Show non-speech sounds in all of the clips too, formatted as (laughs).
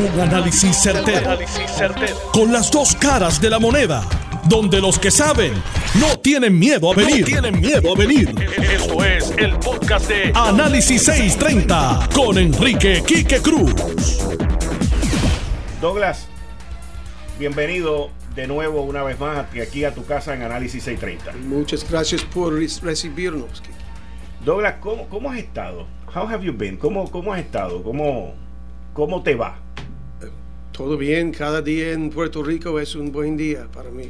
Un análisis certero, Con las dos caras de la moneda. Donde los que saben no tienen miedo a venir. tienen miedo a venir. Esto es el podcast de Análisis 630 con Enrique Quique Cruz. Douglas, bienvenido de nuevo una vez más aquí a tu casa en Análisis 630. Muchas gracias por recibirnos. Douglas, ¿cómo, ¿cómo has estado? How have you been? ¿Cómo, cómo has estado? ¿Cómo, ¿Cómo te va? Todo bien, cada día en Puerto Rico es un buen día para mí.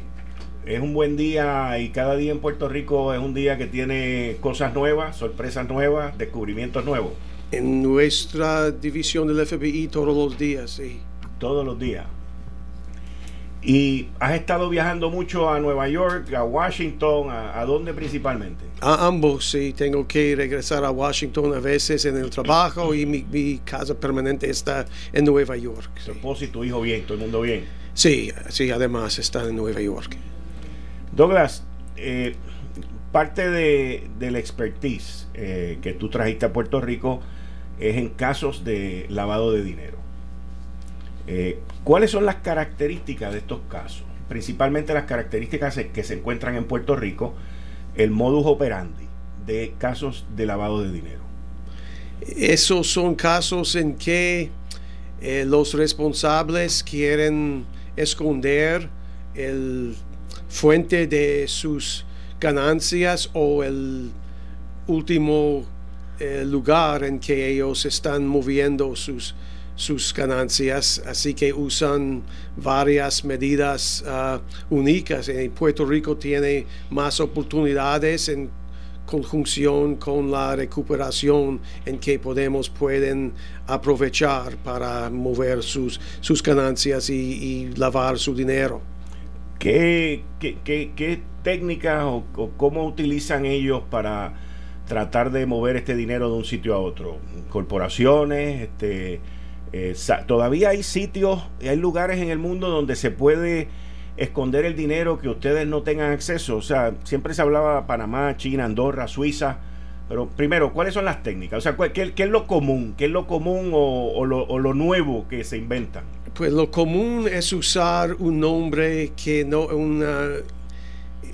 Es un buen día y cada día en Puerto Rico es un día que tiene cosas nuevas, sorpresas nuevas, descubrimientos nuevos. En nuestra división del FBI todos los días, sí. Todos los días. Y has estado viajando mucho a Nueva York, a Washington, ¿a, dónde principalmente? A ambos, sí. Tengo que regresar a Washington a veces en el trabajo y mi, casa permanente está en Nueva York. Tu esposo y tu hijo bien, todo el mundo bien. Sí, sí, además están en Nueva York. Douglas, eh, parte de, del expertise eh, que tú trajiste a Puerto Rico es en casos de lavado de dinero. Eh, ¿Cuáles son las características de estos casos? Principalmente las características que se encuentran en Puerto Rico, el modus operandi de casos de lavado de dinero. Esos son casos en que eh, los responsables quieren esconder el fuente de sus ganancias o el último eh, lugar en que ellos están moviendo sus sus ganancias, así que usan varias medidas uh, únicas. En Puerto Rico tiene más oportunidades en conjunción con la recuperación en que podemos pueden aprovechar para mover sus, sus ganancias y, lavar su dinero. ¿Qué, qué, técnicas o, o, cómo utilizan ellos para tratar de mover este dinero de un sitio a otro? ¿Corporaciones? Este, todavía hay sitios, hay lugares en el mundo donde se puede esconder el dinero que ustedes no tengan acceso. O sea, siempre se hablaba Panamá, China, Andorra, Suiza. Pero primero, ¿cuáles son las técnicas? O sea, ¿qué, es lo común? ¿Qué es lo común o, lo, nuevo que se inventan? Pues lo común es usar un nombre que no un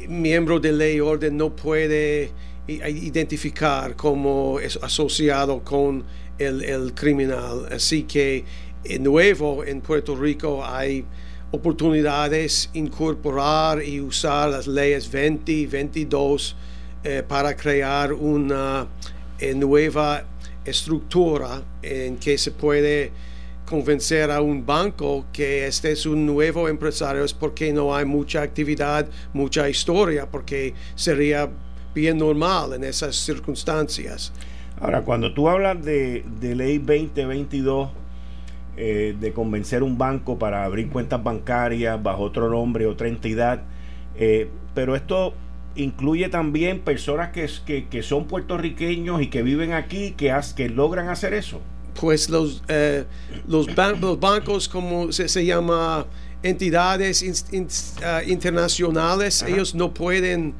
miembro de ley orden no puede identificar como asociado con el, criminal. Así que de nuevo en Puerto Rico hay oportunidades incorporar y usar las leyes 20 y 22 eh, para crear una eh, nueva estructura en que se puede convencer a un banco que este es un nuevo empresario es porque no hay mucha actividad, mucha historia, porque sería bien normal en esas circunstancias. Ahora, cuando tú hablas de, ley 2022, eh, de convencer un banco para abrir cuentas bancarias bajo otro nombre, otra entidad, eh, pero esto incluye también personas que, que, son puertorriqueños y que viven aquí, que, que logran hacer eso. Pues los, eh, los, bancos, como se, llama, entidades ah, internacionales, ellos no pueden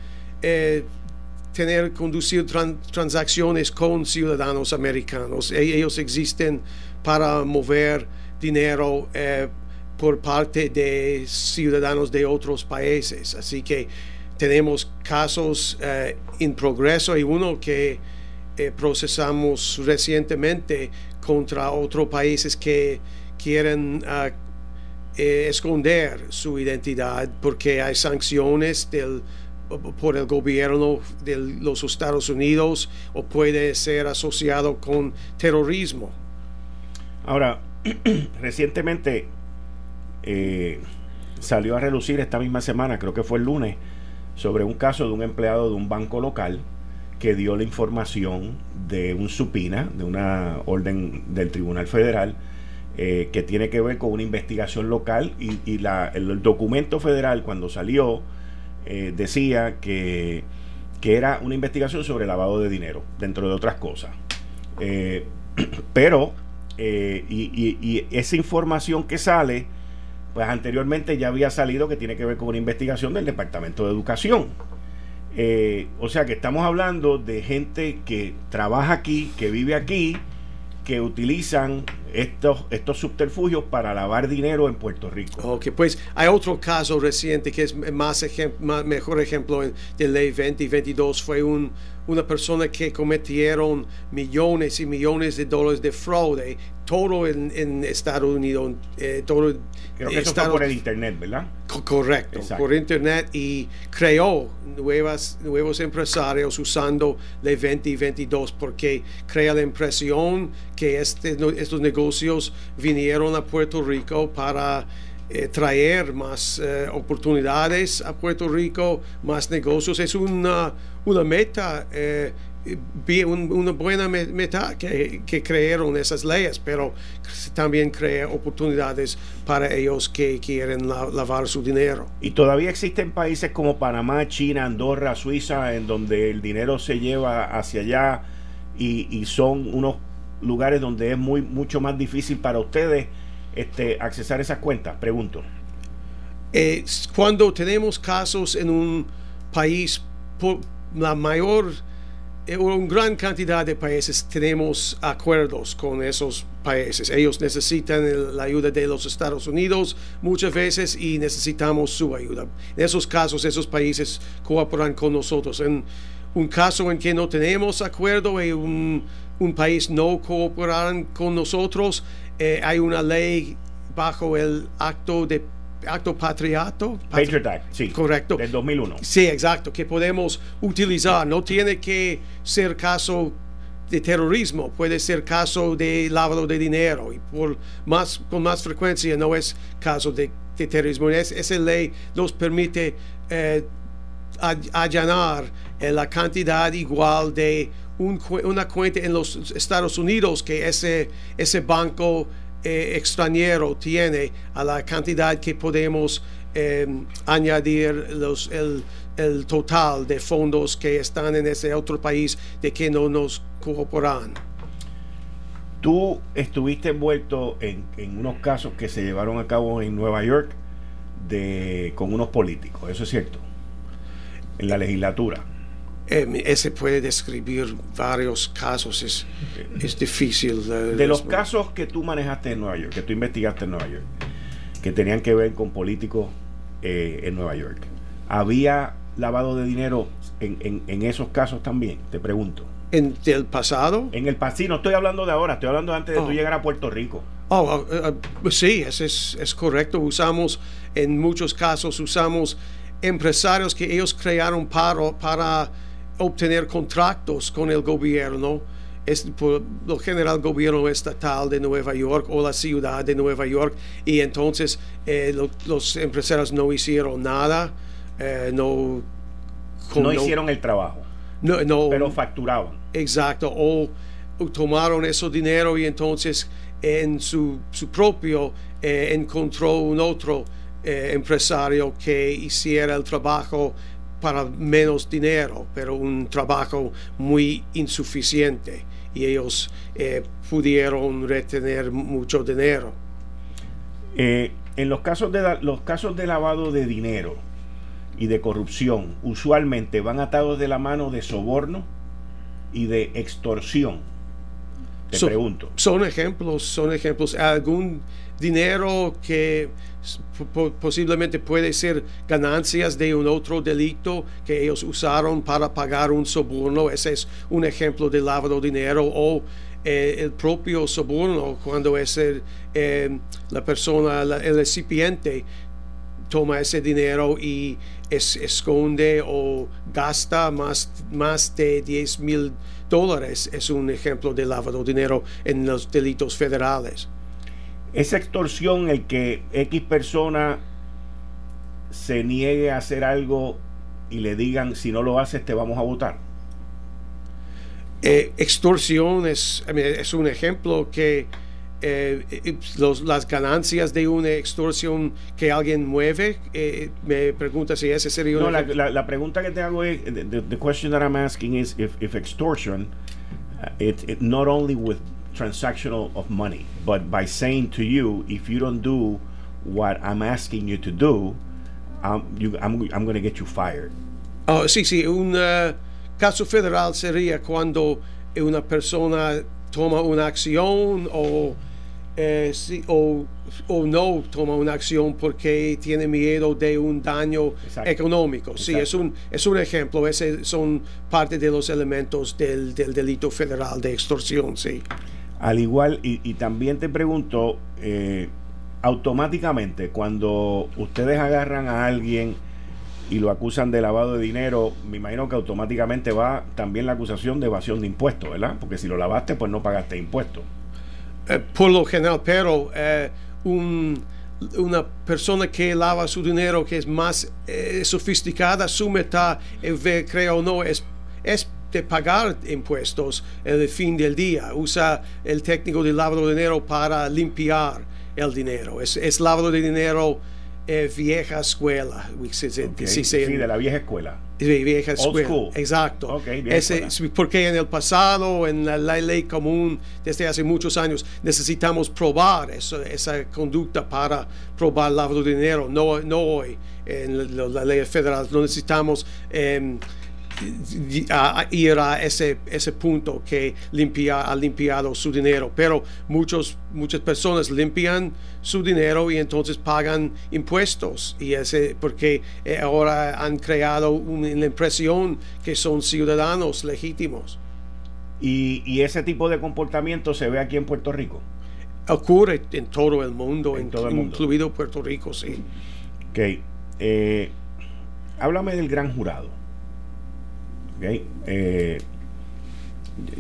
tener, conducir transacciones con ciudadanos americanos. E-, ellos existen para mover dinero eh, por parte de ciudadanos de otros países. Así que tenemos casos eh, en progreso y uno que eh, procesamos recientemente contra otros países que quieren ah, esconder su identidad porque hay sanciones del por el gobierno de los Estados Unidos o puede ser asociado con terrorismo. Ahora, (clears throat) recientemente eh, salió a relucir esta misma semana, creo que fue el lunes, sobre un caso de un empleado de un banco local que dio la información de un supina, de una orden del Tribunal Federal, eh, que tiene que ver con una investigación local y, la, el documento federal cuando salió eh, decía que, era una investigación sobre lavado de dinero, dentro de otras cosas. Eh, (clears throat) pero, eh, y, esa información que sale, pues anteriormente ya había salido que tiene que ver con una investigación del Departamento de Educación. o sea que estamos hablando de gente que trabaja aquí, que vive aquí, que utilizan estos, estos subterfugios para lavar dinero en Puerto Rico. Ok, pues hay otro caso reciente que es más, mejor ejemplo de ley 2022. Fue un, una persona que cometieron millones y millones de dólares de fraude, todo en, Estados Unidos. Eh, todo Creo que eso fue por el Internet, ¿verdad? correcto, por Internet y creó nuevas, nuevos empresarios usando ley 2022 porque crea la impresión que este, estos negocios vinieron a Puerto Rico para eh, traer más eh, oportunidades a Puerto Rico, más negocios. Es una, una meta, eh, una buena meta que, que, crearon esas leyes, pero también crea oportunidades para ellos que quieren lavar su dinero. Y todavía existen países como Panamá, China, Andorra, Suiza, en donde el dinero se lleva hacia allá y, y son unos lugares donde es muy mucho más difícil para ustedes este, accesar esas cuentas? Pregunto. Eh, cuando tenemos casos en un país, por la mayor, eh, una gran cantidad de países tenemos acuerdos con esos países. Ellos necesitan la ayuda de los Estados Unidos muchas veces y necesitamos su ayuda. En esos casos, esos países cooperan con nosotros. En un caso en que no tenemos acuerdo y un, un país no cooperan con nosotros, eh, hay una ley bajo el acto de acto patriato. Patriot Act, sí. Correcto. Del 2001. Sí, exacto, que podemos utilizar. No tiene que ser caso de terrorismo, puede ser caso de lavado de dinero y por más, con más frecuencia no es caso de, terrorismo. esa ley nos permite eh, allanar eh, la cantidad igual de una cuenta en los Estados Unidos que ese, ese banco eh, extranjero tiene a la cantidad que podemos em, añadir los, el, el, total de fondos que están en ese otro país de que no nos cooperan. Tú estuviste envuelto en, en unos casos que se llevaron a cabo en Nueva York de, con unos políticos, eso es cierto, en la legislatura. Eh, ese puede describir varios casos, es, es difícil. de los casos que tú manejaste en Nueva York, que tú investigaste en Nueva York, que tenían que ver con políticos eh, en Nueva York, ¿había lavado de dinero en, en, esos casos también? Te pregunto. ¿En el pasado? En el pasado, no estoy hablando de ahora, estoy hablando antes de tú oh. llegar a Puerto Rico. Oh, uh, uh, sí, es, es, es correcto. Usamos, en muchos casos, usamos empresarios que ellos crearon para, para obtener contratos con el gobierno, es por lo general gobierno estatal de Nueva York o la ciudad de Nueva York, y entonces eh, los empresarios no hicieron nada, eh, no, no hicieron el trabajo, no, no, pero facturaban. Exacto, o, tomaron ese dinero y entonces en su, su propio eh, encontró un otro empresario que hiciera el trabajo para menos dinero, pero un trabajo muy insuficiente y ellos eh, pudieron retener mucho dinero. Eh, en los casos, de los casos de lavado de dinero y de corrupción, usualmente van atados de la mano de soborno y de extorsión. Te pregunto. Son ejemplos, son ejemplos. Algún dinero que posiblemente puede ser ganancias de un otro delito que ellos usaron para pagar un soborno. Ese es un ejemplo de lavado de dinero o eh, el propio soborno cuando es eh, la persona, el recipiente toma ese dinero y esconde o gasta más, más de 10 mil dólares. Es un ejemplo de lavado de dinero en los delitos federales esa extorsión, el que X persona se niegue a hacer algo y le digan si no lo haces te vamos a votar. Eh, extorsión es, es un ejemplo que eh, eh, las ganancias de una extorsión que alguien mueve, me pregunta si ese sería No, la, la, pregunta que te hago es, the, question that I'm asking is if, if extortion, uh, it, not only with transactional of money, but by saying to you, if you don't do what I'm asking you to do, I'm, you, I'm, I'm going to get you fired. Oh, sí, sí, un uh, caso federal sería cuando una persona toma una acción o eh, o, no toma una acción porque tiene miedo de un daño económico. Sí, es un, es un ejemplo. Ese son parte de los elementos del, delito federal de extorsión, sí. Al igual, y, también te pregunto, eh, automáticamente cuando ustedes agarran a alguien y lo acusan de lavado de dinero, me imagino que automáticamente va también la acusación de evasión de impuestos, ¿verdad? Porque si lo lavaste, pues no pagaste impuestos. Eh, por lo general, pero eh, una persona que lava su dinero que es más sofisticada, su meta, o no, es, es de pagar impuestos en el fin del día. Usa el técnico de lavado de dinero para limpiar el dinero. Es, es lavado de dinero vieja escuela. sí, de la vieja escuela vieja escuela. Exacto. porque en el pasado, en la, ley común desde hace muchos años, necesitamos probar esa conducta para probar lavado de dinero. No, no hoy. En la, ley federal no necesitamos em, ir a ese, ese punto que limpia, ha limpiado su dinero. Pero muchos, muchas personas limpian su dinero y entonces pagan impuestos. Y ese, porque eh, ahora han creado una, impresión que son ciudadanos legítimos. Y, ese tipo de comportamiento se ve aquí en Puerto Rico. Ocurre en todo el mundo, en todo el mundo. incluido Puerto Rico, sí. Ok. Eh, háblame del gran jurado. Eh,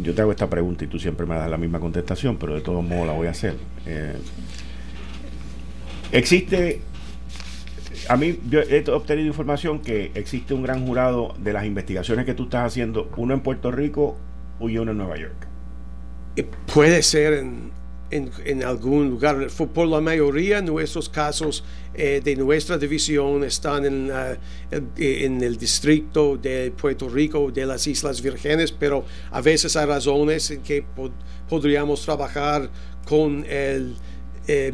yo te hago esta pregunta y tú siempre me das la misma contestación, pero de todos modos la voy a hacer. Eh, existe, a mí yo he obtenido información que existe un gran jurado de las investigaciones que tú estás haciendo, uno en Puerto Rico y uno en Nueva York. Eh, puede ser en, en, algún lugar. Por la mayoría de nuestros casos eh, de nuestra división están en, en, el distrito de Puerto Rico, de las Islas Vírgenes, pero a veces hay razones en que podríamos trabajar con el eh,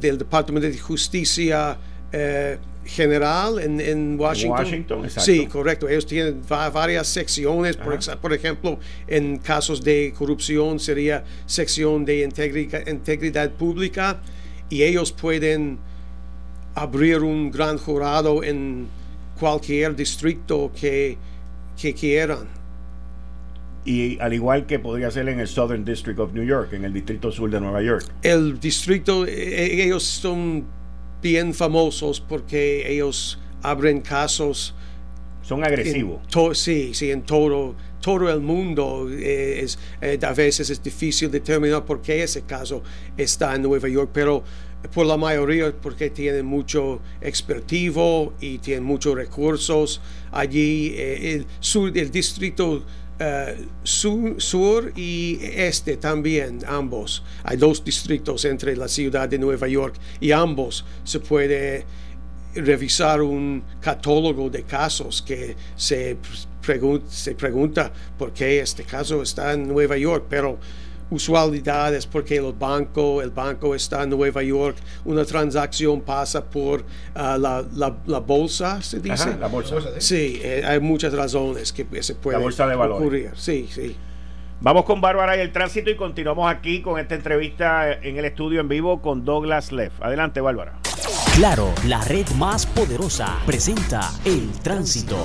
del Departamento de Justicia. Eh, general en, en Washington. Sí, correcto. Ellos tienen varias secciones. Por, por, ejemplo, en casos de corrupción sería sección de integridad, integridad pública y ellos pueden abrir un gran jurado en cualquier distrito que, que quieran. Y al igual que podría ser en el Southern District of New York, en el distrito sur de Nueva York. El distrito, e, ellos son bien famosos porque ellos abren casos. Son agresivos. sí, sí, en todo, todo el mundo. Eh, es, eh, a veces es difícil determinar por qué ese caso está en Nueva York, pero por la mayoría porque tienen mucho expertivo y tienen muchos recursos. Allí eh, el sur del distrito eh, sur, y este también, ambos. Hay dos distritos entre la ciudad de Nueva York y ambos se puede revisar un catálogo de casos que se, se pregunta por qué este caso está en Nueva York, pero usualidades porque el banco, el banco está en Nueva York, una transacción pasa por ah, la, la, bolsa, se dice. la bolsa. Sí, eh, hay muchas razones que se puede la bolsa de ocurrir. Sí, sí. Vamos con Bárbara y el tránsito y continuamos aquí con esta entrevista en el estudio en vivo con Douglas Leff. Adelante, Bárbara. Claro, la red más poderosa presenta el tránsito.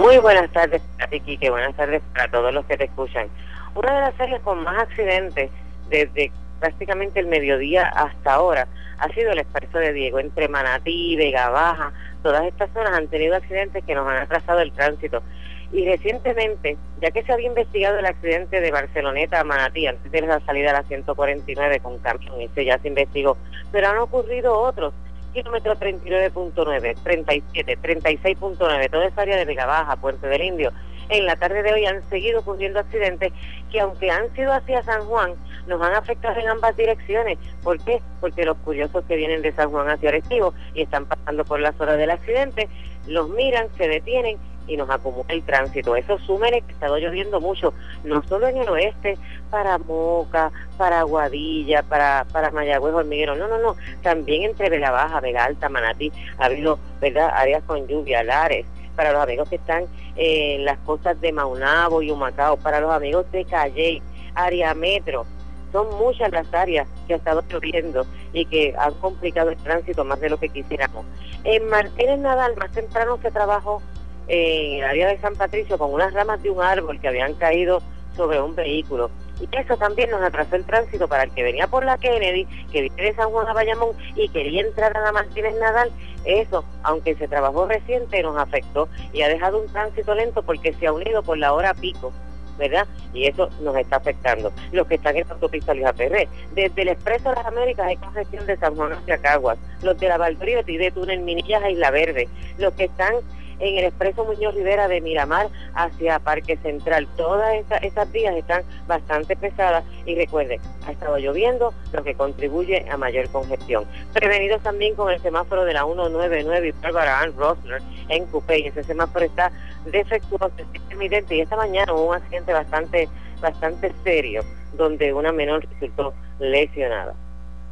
Muy buenas tardes para ti, Kike. Buenas tardes para todos los que te escuchan. Una de las áreas con más accidentes desde prácticamente el mediodía hasta ahora ha sido el expreso de Diego entre Manatí, Vega Baja. Todas estas zonas han tenido accidentes que nos han atrasado el tránsito. Y recientemente, ya que se había investigado el accidente de Barceloneta a Manatí antes de la salida a la 149 con camión, ese ya se investigó, pero han ocurrido otros kilómetro 39.9, 37, 36.9, toda esa área de Vega Baja, Puente del Indio. En la tarde de hoy han seguido ocurriendo accidentes que aunque han sido hacia San Juan, nos han afectado en ambas direcciones. ¿Por qué? Porque los curiosos que vienen de San Juan hacia Arecibo y están pasando por las horas del accidente, los miran, se detienen y nos acumula el tránsito. Eso súmele que ha estado lloviendo mucho, no solo en el oeste, para Moca, para Guadilla, para, para Mayagüez, Hormiguero, no, no, no, también entre Vega Baja, Vega Alta, Manatí, ha habido, ¿verdad?, áreas con lluvia, Lares, para los amigos que están en las costas de Maunabo y Humacao, para los amigos de Calle, área metro. Son muchas las áreas que ha estado lloviendo y que han complicado el tránsito más de lo que quisiéramos. En Martínez Nadal, más temprano se trabajó en el área de San Patricio con unas ramas de un árbol que habían caído sobre un vehículo. Y eso también nos atrasó el tránsito para el que venía por la Kennedy, que viene de San Juan a Bayamón y quería entrar a la Martínez Nadal. Eso, aunque se trabajó reciente, nos afectó y ha dejado un tránsito lento porque se ha unido por la hora pico. ¿verdad? Y eso nos está afectando. Los que están en la autopista Luis Aperré. Desde el Expreso de las Américas hay congestión de San Juan hacia Caguas. Los de la Valdoriotti, de Túnel Minillas a Isla Verde. Los que están en el expreso Muñoz Rivera de Miramar hacia Parque Central. Todas esas vías están bastante pesadas y recuerden, ha estado lloviendo, lo que contribuye a mayor congestión. Prevenidos también con el semáforo de la 199 y Barbara Ann Rosner en Coupé, ese semáforo está defectuoso, intermitente y esta mañana hubo un accidente bastante, bastante serio donde una menor resultó lesionada.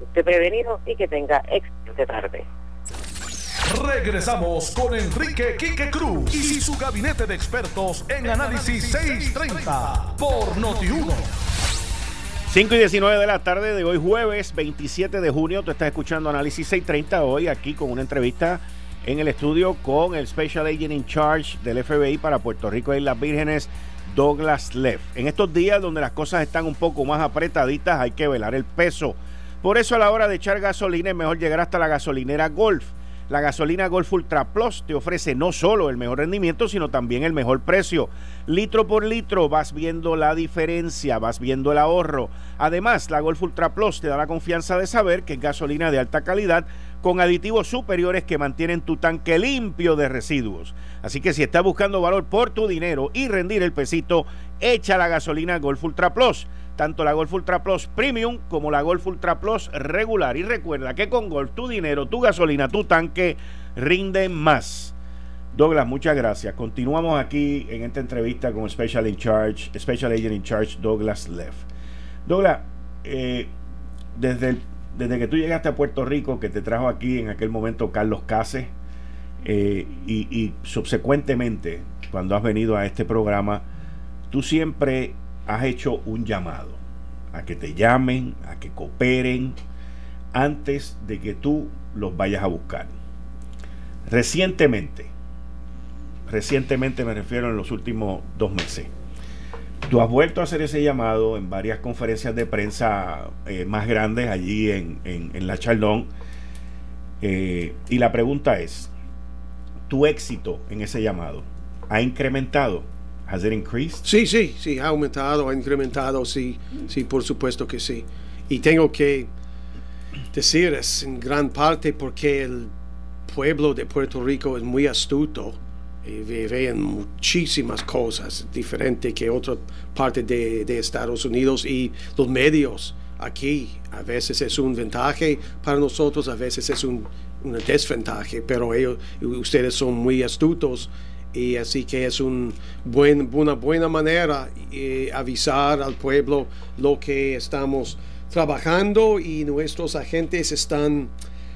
Usted prevenido y que tenga excelente tarde. Regresamos con Enrique Quique Cruz y su gabinete de expertos en Análisis 630 por Noti1. 5 y 19 de la tarde de hoy jueves 27 de junio, tú estás escuchando Análisis 630 hoy aquí con una entrevista en el estudio con el Special Agent in Charge del FBI para Puerto Rico y las Vírgenes, Douglas Leff. En estos días donde las cosas están un poco más apretaditas hay que velar el peso. Por eso a la hora de echar gasolina es mejor llegar hasta la gasolinera Golf la gasolina Golf Ultra Plus te ofrece no solo el mejor rendimiento, sino también el mejor precio. Litro por litro vas viendo la diferencia, vas viendo el ahorro. Además, la Golf Ultra Plus te da la confianza de saber que es gasolina de alta calidad con aditivos superiores que mantienen tu tanque limpio de residuos. Así que si estás buscando valor por tu dinero y rendir el pesito, echa la gasolina Golf Ultra Plus tanto la Golf Ultra Plus Premium como la Golf Ultra Plus regular. Y recuerda que con Golf tu dinero, tu gasolina, tu tanque rinden más. Douglas, muchas gracias. Continuamos aquí en esta entrevista con Special in Charge, Special Agent in Charge Douglas Leff. Douglas, eh, desde, desde que tú llegaste a Puerto Rico, que te trajo aquí en aquel momento Carlos Case, eh, y, y subsecuentemente, cuando has venido a este programa, tú siempre has hecho un llamado a que te llamen, a que cooperen antes de que tú los vayas a buscar. Recientemente, recientemente me refiero en los últimos dos meses, tú has vuelto a hacer ese llamado en varias conferencias de prensa eh, más grandes allí en, la Chaldón. Eh, y la pregunta es, ¿tu éxito en ese llamado ha incrementado? Has it increased? Sí, sí, sí, ha aumentado, ha incrementado, sí, sí, por supuesto que sí. Y tengo que decir, es en gran parte porque el pueblo de Puerto Rico es muy astuto y ve en muchísimas cosas diferentes que otra parte de, de, Estados Unidos y los medios aquí a veces es un ventaje para nosotros, a veces es un, una desventaja, pero ellos, ustedes son muy astutos y así que es una buena manera eh, avisar al pueblo lo que estamos trabajando y nuestros agentes están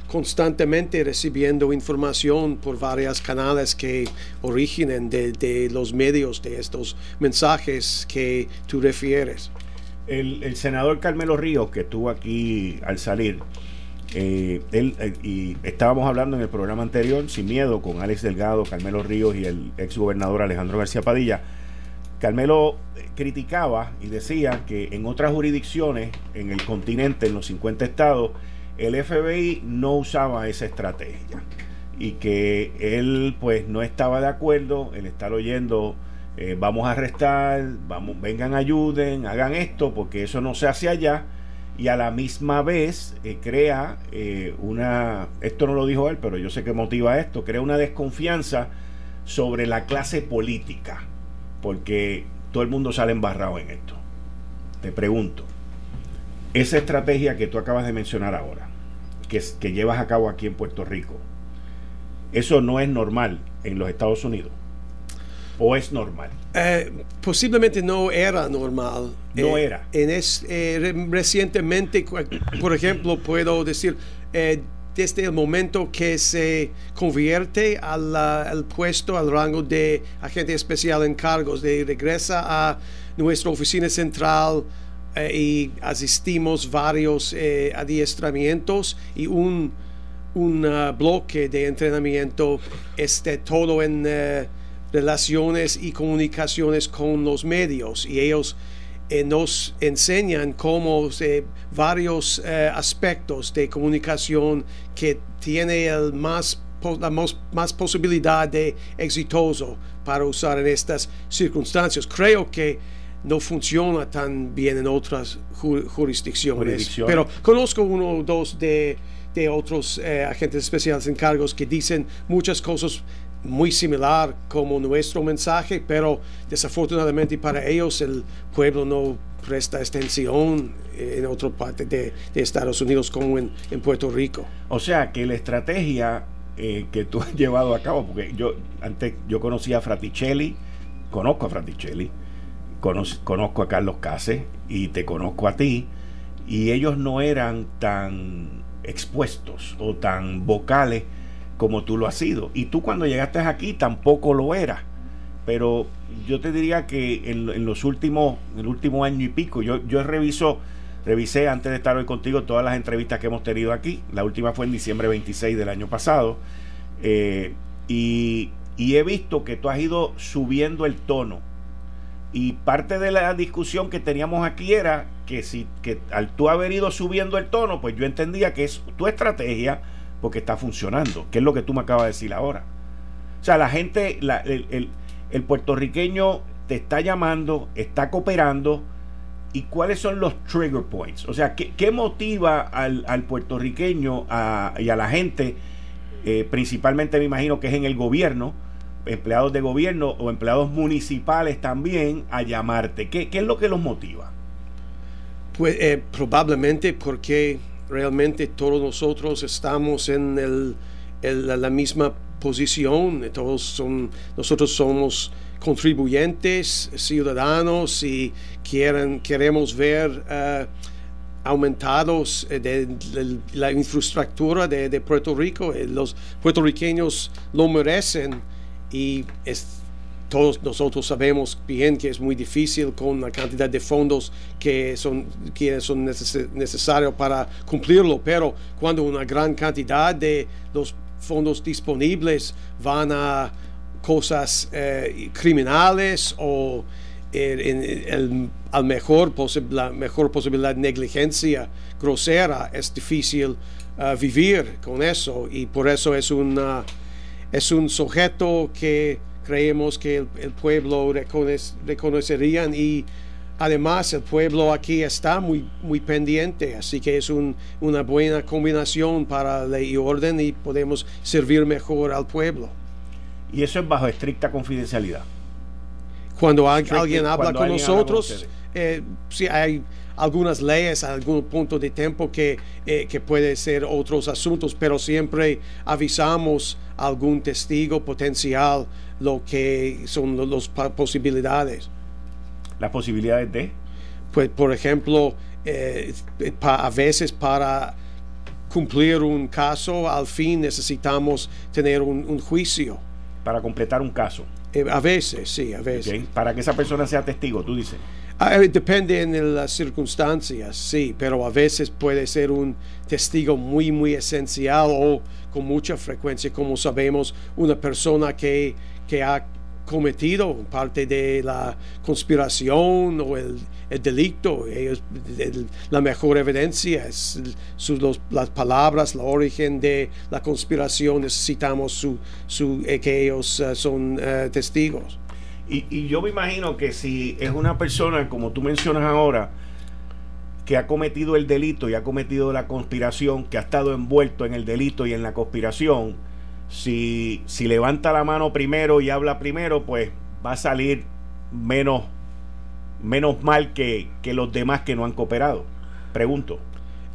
constantemente recibiendo información por varios canales que originen de, de los medios de estos mensajes que tú refieres. El, el senador Carmelo Ríos, que estuvo aquí al salir, eh, él, eh, y estábamos hablando en el programa anterior, sin miedo, con Alex Delgado, Carmelo Ríos y el ex gobernador Alejandro García Padilla. Carmelo eh, criticaba y decía que en otras jurisdicciones en el continente, en los 50 estados, el FBI no usaba esa estrategia y que él pues no estaba de acuerdo en estar oyendo vamos a arrestar, vamos, vengan, ayuden, hagan esto, porque eso no se hace allá y a la misma vez eh, crea eh, una, esto no lo dijo él, pero yo sé que motiva esto, crea una desconfianza sobre la clase política, porque todo el mundo sale embarrado en esto. Te pregunto, esa estrategia que tú acabas de mencionar ahora, que, que llevas a cabo aquí en Puerto Rico, eso no es normal en los Estados Unidos. ¿O es normal? Eh, posiblemente no era normal. No era. En es, eh, recientemente, por ejemplo, puedo decir, eh, desde el momento que se convierte al, puesto, al rango de agente especial en cargos, de regresa a nuestra oficina central eh, y asistimos varios eh, adiestramientos y un, un uh, bloque de entrenamiento este todo en relaciones y comunicaciones con los medios. Y ellos eh, nos enseñan cómo varios eh, aspectos de comunicación que tiene el más, la más, posibilidad de exitoso para usar en estas circunstancias. Creo que no funciona tan bien en otras jurisdicciones, pero conozco uno o dos de, otros eh, agentes especiales en cargos que dicen muchas cosas muy similar como nuestro mensaje, pero desafortunadamente para ellos el pueblo no presta extensión en otra parte de, Estados Unidos como en, Puerto Rico. O sea que la estrategia eh, que tú has (laughs) llevado a cabo, porque yo antes yo conocía a Fraticelli, conozco a Fraticelli, conozco a Carlos Case y te conozco a ti, y ellos no eran tan expuestos o tan vocales como tú lo has sido. Y tú cuando llegaste aquí tampoco lo eras. Pero yo te diría que en, los últimos, el último año y pico, yo, yo reviso, revisé antes de estar hoy contigo todas las entrevistas que hemos tenido aquí. La última fue en diciembre 26 del año pasado. Eh, y, y he visto que tú has ido subiendo el tono. Y parte de la discusión que teníamos aquí era que si que al tú haber ido subiendo el tono, pues yo entendía que es tu estrategia porque está funcionando, que es lo que tú me acabas de decir ahora. O sea, la gente, el, puertorriqueño te está llamando, está cooperando, ¿y cuáles son los trigger points? O sea, ¿qué, motiva al, puertorriqueño y a la gente, eh, principalmente me imagino que es en el gobierno, empleados de gobierno o empleados municipales también, a llamarte? ¿Qué, es lo que los motiva? Pues eh, probablemente porque realmente todos nosotros estamos en, el, la misma posición, todos son, nosotros somos contribuyentes, ciudadanos y quieren, queremos ver uh, aumentados eh, de, la infraestructura de, de Puerto Rico. Eh, los puertorriqueños lo merecen y es, todos nosotros sabemos bien que es muy difícil con la cantidad de fondos que son, que son necesarios para cumplirlo, pero cuando una gran cantidad de los fondos disponibles van a cosas eh, criminales o en, al mejor la mejor posibilidad de negligencia grosera, es difícil uh, vivir con eso y por eso es, una, es un sujeto que creemos que el, pueblo reconocerían y además el pueblo aquí está muy, muy pendiente, así que es una buena combinación para ley y orden y podemos servir mejor al pueblo. Y eso es bajo estricta confidencialidad. Cuando alguien habla con nosotros, eh, si hay algunas leyes, algún punto de tiempo que, eh, que puede ser otros asuntos, pero siempre avisamos a algún testigo potencial lo que son las posibilidades. ¿Las posibilidades de? Pues, por ejemplo, eh, a veces para cumplir un caso, al fin necesitamos tener un, juicio. Para completar un caso. Eh, a veces, sí, a veces. Para que esa persona sea testigo, tú dices. Ah, eh, depende de las circunstancias, sí, pero a veces puede ser un testigo muy, muy esencial o con mucha frecuencia, como sabemos, una persona que que ha cometido parte de la conspiración o el, delito. la mejor evidencia es las palabras, la origen de la conspiración. Necesitamos su, su, eh, que ellos eh, son eh, testigos. Y, y, yo me imagino que si es una persona, como tú mencionas ahora, que ha cometido el delito y ha cometido la conspiración, que ha estado envuelto en el delito y en la conspiración, si, si levanta la mano primero y habla primero, pues va a salir menos, menos mal que, los demás que no han cooperado. Pregunto.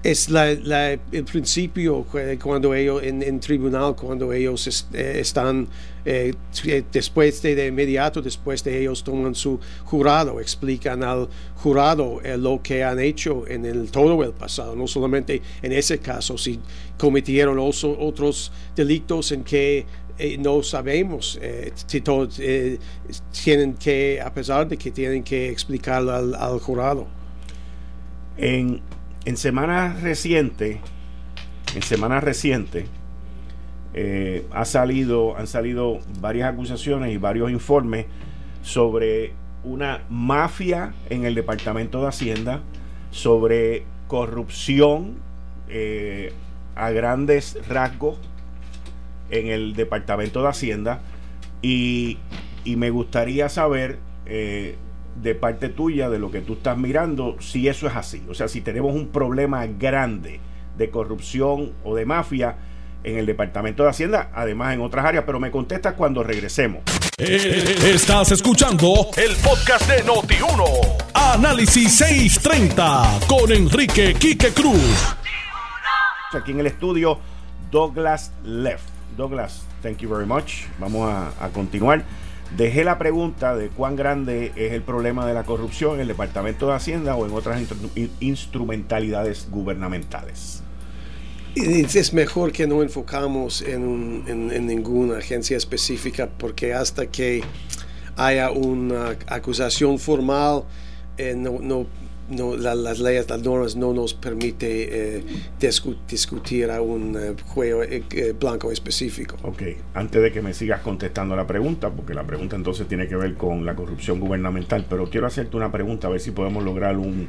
Es la, el principio cuando ellos en, tribunal cuando ellos eh, están eh, después de, de, inmediato después de ellos toman su jurado explican al jurado eh, lo que han hecho en el todo el pasado no solamente en ese caso si cometieron otros delitos en que no sabemos tienen que a pesar de que tienen que explicarlo al, al jurado. En en semanas recientes, en semanas recientes, eh, ha salido, han salido varias acusaciones y varios informes sobre una mafia en el Departamento de Hacienda, sobre corrupción eh, a grandes rasgos en el Departamento de Hacienda. Y, me gustaría saber eh, de parte tuya, de lo que tú estás mirando, si eso es así. O sea, si tenemos un problema grande de corrupción o de mafia en el Departamento de Hacienda, además en otras áreas, pero me contestas cuando regresemos. Eh, estás escuchando el podcast de Noti1. Análisis 630 con Enrique Quique Cruz. Aquí en el estudio, Douglas Leff. Douglas, thank you very much. Vamos a, a continuar. Dejé la pregunta de cuán grande es el problema de la corrupción en el Departamento de Hacienda o en otras instrumentalidades gubernamentales. Es mejor que no enfocamos en, ninguna agencia específica porque hasta que haya una acusación formal eh, no, no no, las leyes, las normas no nos permite eh, discutir a un eh, juego eh, blanco específico. Ok, antes de que me sigas contestando la pregunta, porque la pregunta entonces tiene que ver con la corrupción gubernamental, pero quiero hacerte una pregunta a ver si podemos lograr un,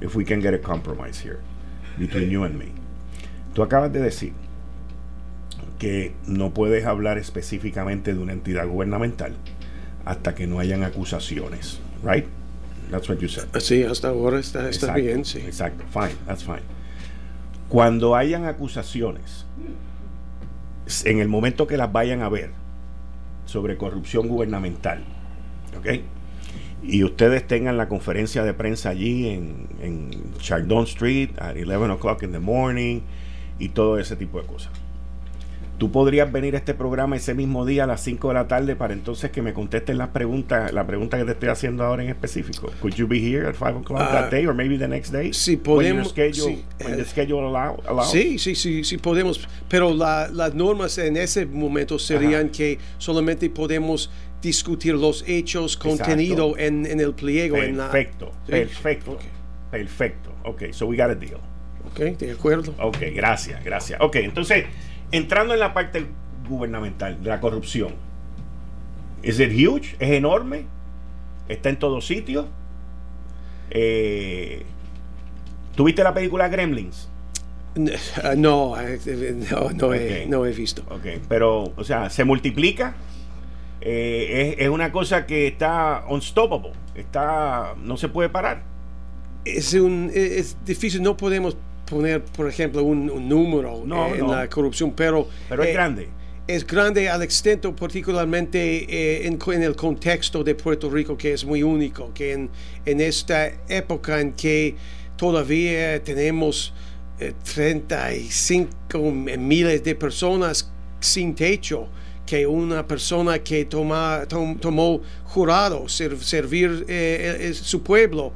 if we can get a compromise here between you and me. Tú acabas de decir que no puedes hablar específicamente de una entidad gubernamental hasta que no hayan acusaciones, right? That's what you said. Sí, hasta ahora está, está bien, sí. Exacto, fine, that's fine. Cuando hayan acusaciones, en el momento que las vayan a ver sobre corrupción gubernamental, ¿ok? Y ustedes tengan la conferencia de prensa allí en, en Chardon Street at 11 o'clock in the morning y todo ese tipo de cosas. Tú podrías venir a este programa ese mismo día a las 5 de la tarde para entonces que me contesten las preguntas, la pregunta que te estoy haciendo ahora en específico. Could you be here at 5 o'clock that ah, day or maybe the next day? Sí, podemos. sí, sí, sí, sí, sí, podemos. Pero las normas en ese momento serían que solamente podemos discutir los hechos contenidos en, en, el pliego. Perfecto, en la, perfecto, perfecto. Ok, so we got a deal. Ok, de acuerdo. Ok, gracias, gracias. Ok, entonces entrando en la parte gubernamental de la corrupción, ¿es it huge? ¿Es enorme? ¿Está en todos sitios? Eh, ¿Tuviste la película Gremlins? No, eh, no, he, visto. Ok, pero, o sea, se multiplica. Eh, es, una cosa que está unstoppable. Está, no se puede parar. Es, un, es difícil, no podemos poner, por ejemplo, un, número eh, en la corrupción, pero... Pero es eh, grande. Es grande al extento, particularmente eh, en, en, el contexto de Puerto Rico, que es muy único, que en, en esta época en que todavía tenemos 35 miles de personas sin techo, que una persona que toma, tomó jurado servir su pueblo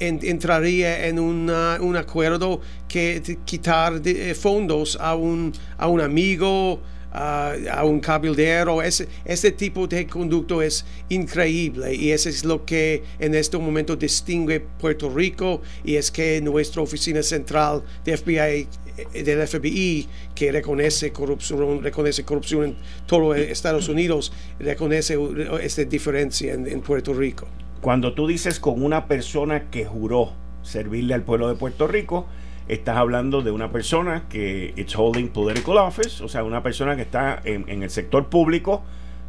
entraría en un acuerdo que quitar de, eh, fondos a un, a un amigo, a un cabildero. Ese, ese tipo de conducto es increíble y eso es lo que en este momento distingue Puerto Rico y es que nuestra oficina central de FBI eh, del FBI que reconoce corrupción, reconoce corrupción en todo Estados Unidos, reconoce esta diferencia en Puerto Rico. Cuando tú dices con una persona que juró servirle al pueblo de Puerto Rico, estás hablando de una persona que it's holding political office, o sea, una persona que está en, el sector público,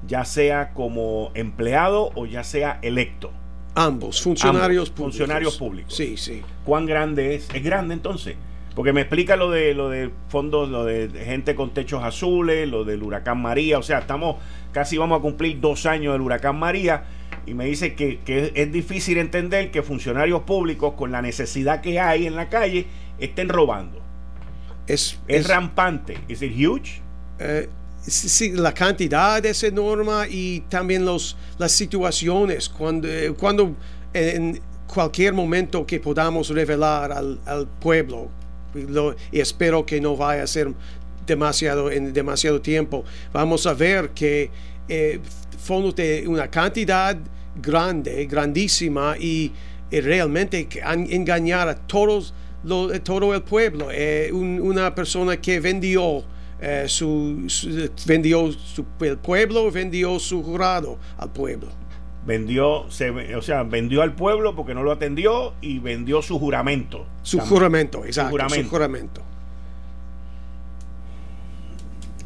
ya sea como empleado o ya sea electo. Ambos, funcionarios públicos. Funcionarios públicos. Sí, sí. ¿Cuán grande es? Es grande entonces. Porque me explica lo de lo de fondos, lo de gente con techos azules, lo del huracán María. O sea, estamos casi vamos a cumplir dos años del huracán María y me dice que, es difícil entender que funcionarios públicos con la necesidad que hay en la calle estén robando. Es, es, rampante. ¿Es huge? Eh, sí, la cantidad es enorme y también los, las situaciones. Cuando, eh, cuando en cualquier momento que podamos revelar al, al pueblo, y espero que no vaya a ser demasiado en demasiado tiempo, vamos a ver que eh, fondos de una cantidad grande, grandísima y, realmente engañar a todos todo el pueblo. Eh, una persona que vendió eh, su, vendió su, el pueblo, vendió su jurado al pueblo. Vendió, se, o sea, vendió al pueblo porque no lo atendió y vendió su juramento. Su juramento, exacto. Su juramento.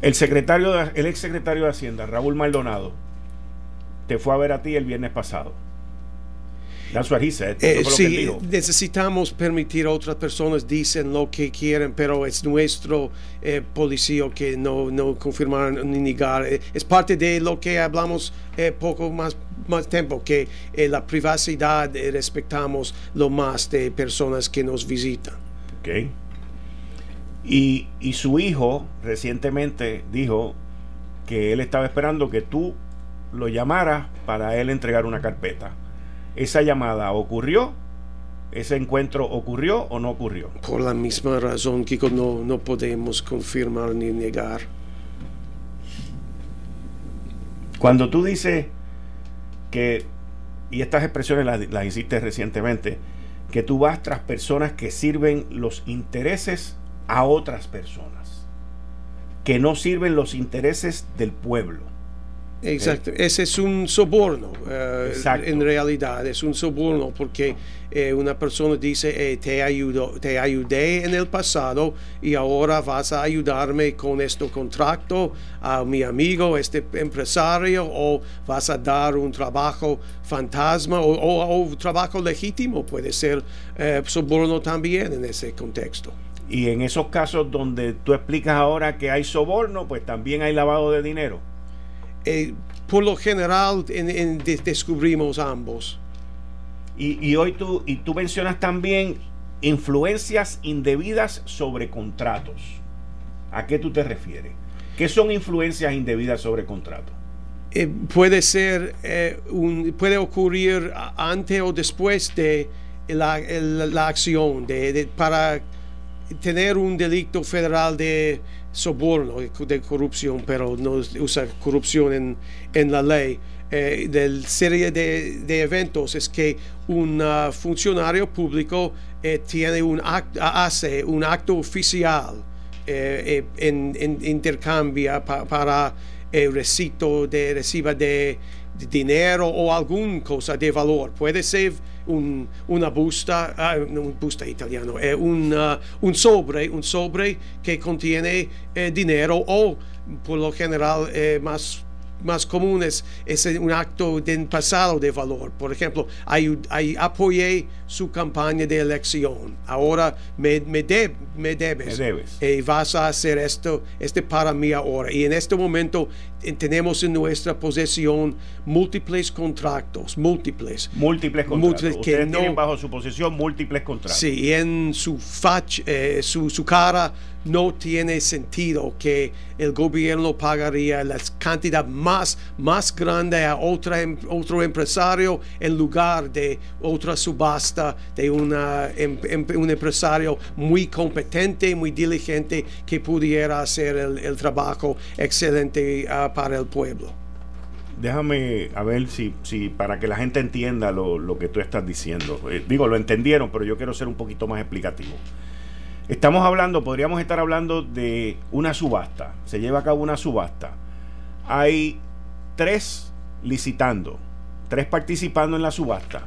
El secretario, el ex secretario de Hacienda, Raúl Maldonado, te fue a ver a ti el viernes pasado. That's what he said. Eh, sí, necesitamos permitir a otras personas dicen lo que quieren, pero es nuestro eh, policía que no, no confirmar ni negar. Eh, es parte de lo que hablamos eh, poco más, más tiempo, que la privacidad respetamos lo más de personas que nos visitan. Okay. Y, y su hijo recientemente dijo que él estaba esperando que tú lo llamaras para él entregar una carpeta. ¿Esa llamada ocurrió? ¿Ese encuentro ocurrió o no ocurrió? Por la misma razón, Kiko, no, no podemos confirmar ni negar. Cuando tú dices que, y estas expresiones las, las hiciste recientemente, que tú vas tras personas que sirven los intereses a otras personas, que no sirven los intereses del pueblo. Exacto, ese es un soborno, eh, en realidad es un soborno porque eh, una persona dice, eh, te, ayudo, te ayudé en el pasado y ahora vas a ayudarme con este contrato a mi amigo, este empresario, o vas a dar un trabajo fantasma o, o trabajo legítimo, puede ser soborno también en ese contexto. Y en esos casos donde tú explicas ahora que hay soborno, pues también hay lavado de dinero. Eh, por lo general descubrimos ambos. Y, hoy tú, y tú mencionas también influencias indebidas sobre contratos. ¿A qué tú te refieres? ¿Qué son influencias indebidas sobre contratos? Eh, puede ser, eh, un, puede ocurrir antes o después de la, acción de, para tener un delito federal de soborno, de corrupción, pero no usa corrupción en, en la ley. Eh, de serie de, eventos es que un uh, funcionario público eh, tiene un hace un acto oficial eh, eh en, en, intercambia para el recito de reciba de, de, dinero o alguna cosa de valor. Puede ser un, una busta, uh, un busta italiano, è un, uh, un, sobre, un sobre che contiene eh, dinero o por lo general eh, más más comunes es un acto de pasado de valor. Por ejemplo, apoyé su campaña de elección. Ahora me, me, me debes. Y eh, vas a hacer esto, este para mí ahora. Y en este momento tenemos en nuestra posesión múltiples contratos, múltiples. Múltiples contratos. que tienen bajo su posesión múltiples contratos. Sí, y en su, fach, eh, su, su cara no tiene sentido que el gobierno pagaría la cantidad más, más grande a otra, em, otro empresario en lugar de otra subasta de una, em, em, un empresario muy competente, muy diligente que pudiera hacer el, trabajo excelente uh, para el pueblo. Déjame a ver si, si para que la gente entienda lo, que tú estás diciendo. Eh, digo, lo entendieron, pero yo quiero ser un poquito más explicativo. Estamos hablando, podríamos estar hablando de una subasta. Se lleva a cabo una subasta. Hay tres licitando, tres participando en la subasta.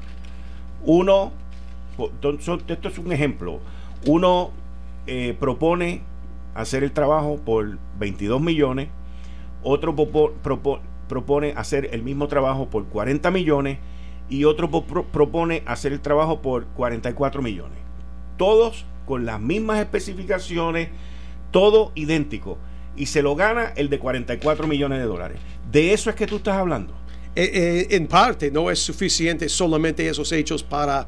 Uno, esto es un ejemplo, uno eh, propone hacer el trabajo por 22 millones, otro propone hacer el mismo trabajo por 40 millones y otro propone hacer el trabajo por 44 millones. Todos con las mismas especificaciones, todo idéntico. Y se lo gana el de 44 millones de dólares. De eso es que tú estás hablando. eh, en parte no es suficiente solamente esos hechos para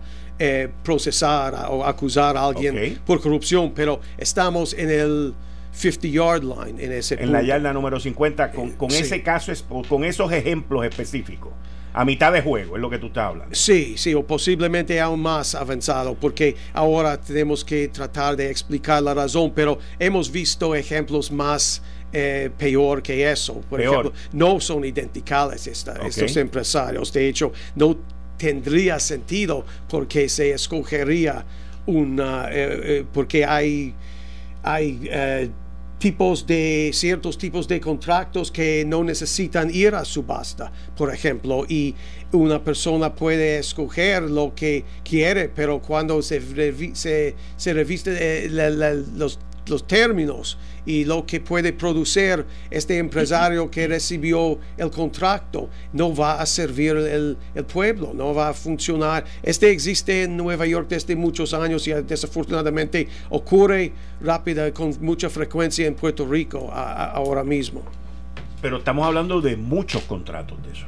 procesar o acusar a alguien por corrupción, pero estamos en el 50 yard line en ese En la yarda número 50 con, con ese caso, con esos ejemplos específicos a mitad de juego, es lo que tú estás hablando. Sí, sí, o posiblemente aún más avanzado, porque ahora tenemos que tratar de explicar la razón, pero hemos visto ejemplos más eh, peor que eso. Por ejemplo, no son identicales estos empresarios. De hecho, no tendría sentido porque se escogería una, eh, eh, porque hay, hay tipos de ciertos tipos de contratos que no necesitan ir a subasta, por ejemplo, y una persona puede escoger lo que quiere, pero cuando se, se, se reviste eh, los los términos y lo que puede producir este empresario que recibió el contrato no va a servir el, el, pueblo, no va a funcionar. Este existe en Nueva York desde muchos años y desafortunadamente ocurre rápida con mucha frecuencia en Puerto Rico ahora mismo. Pero estamos hablando de muchos contratos de eso.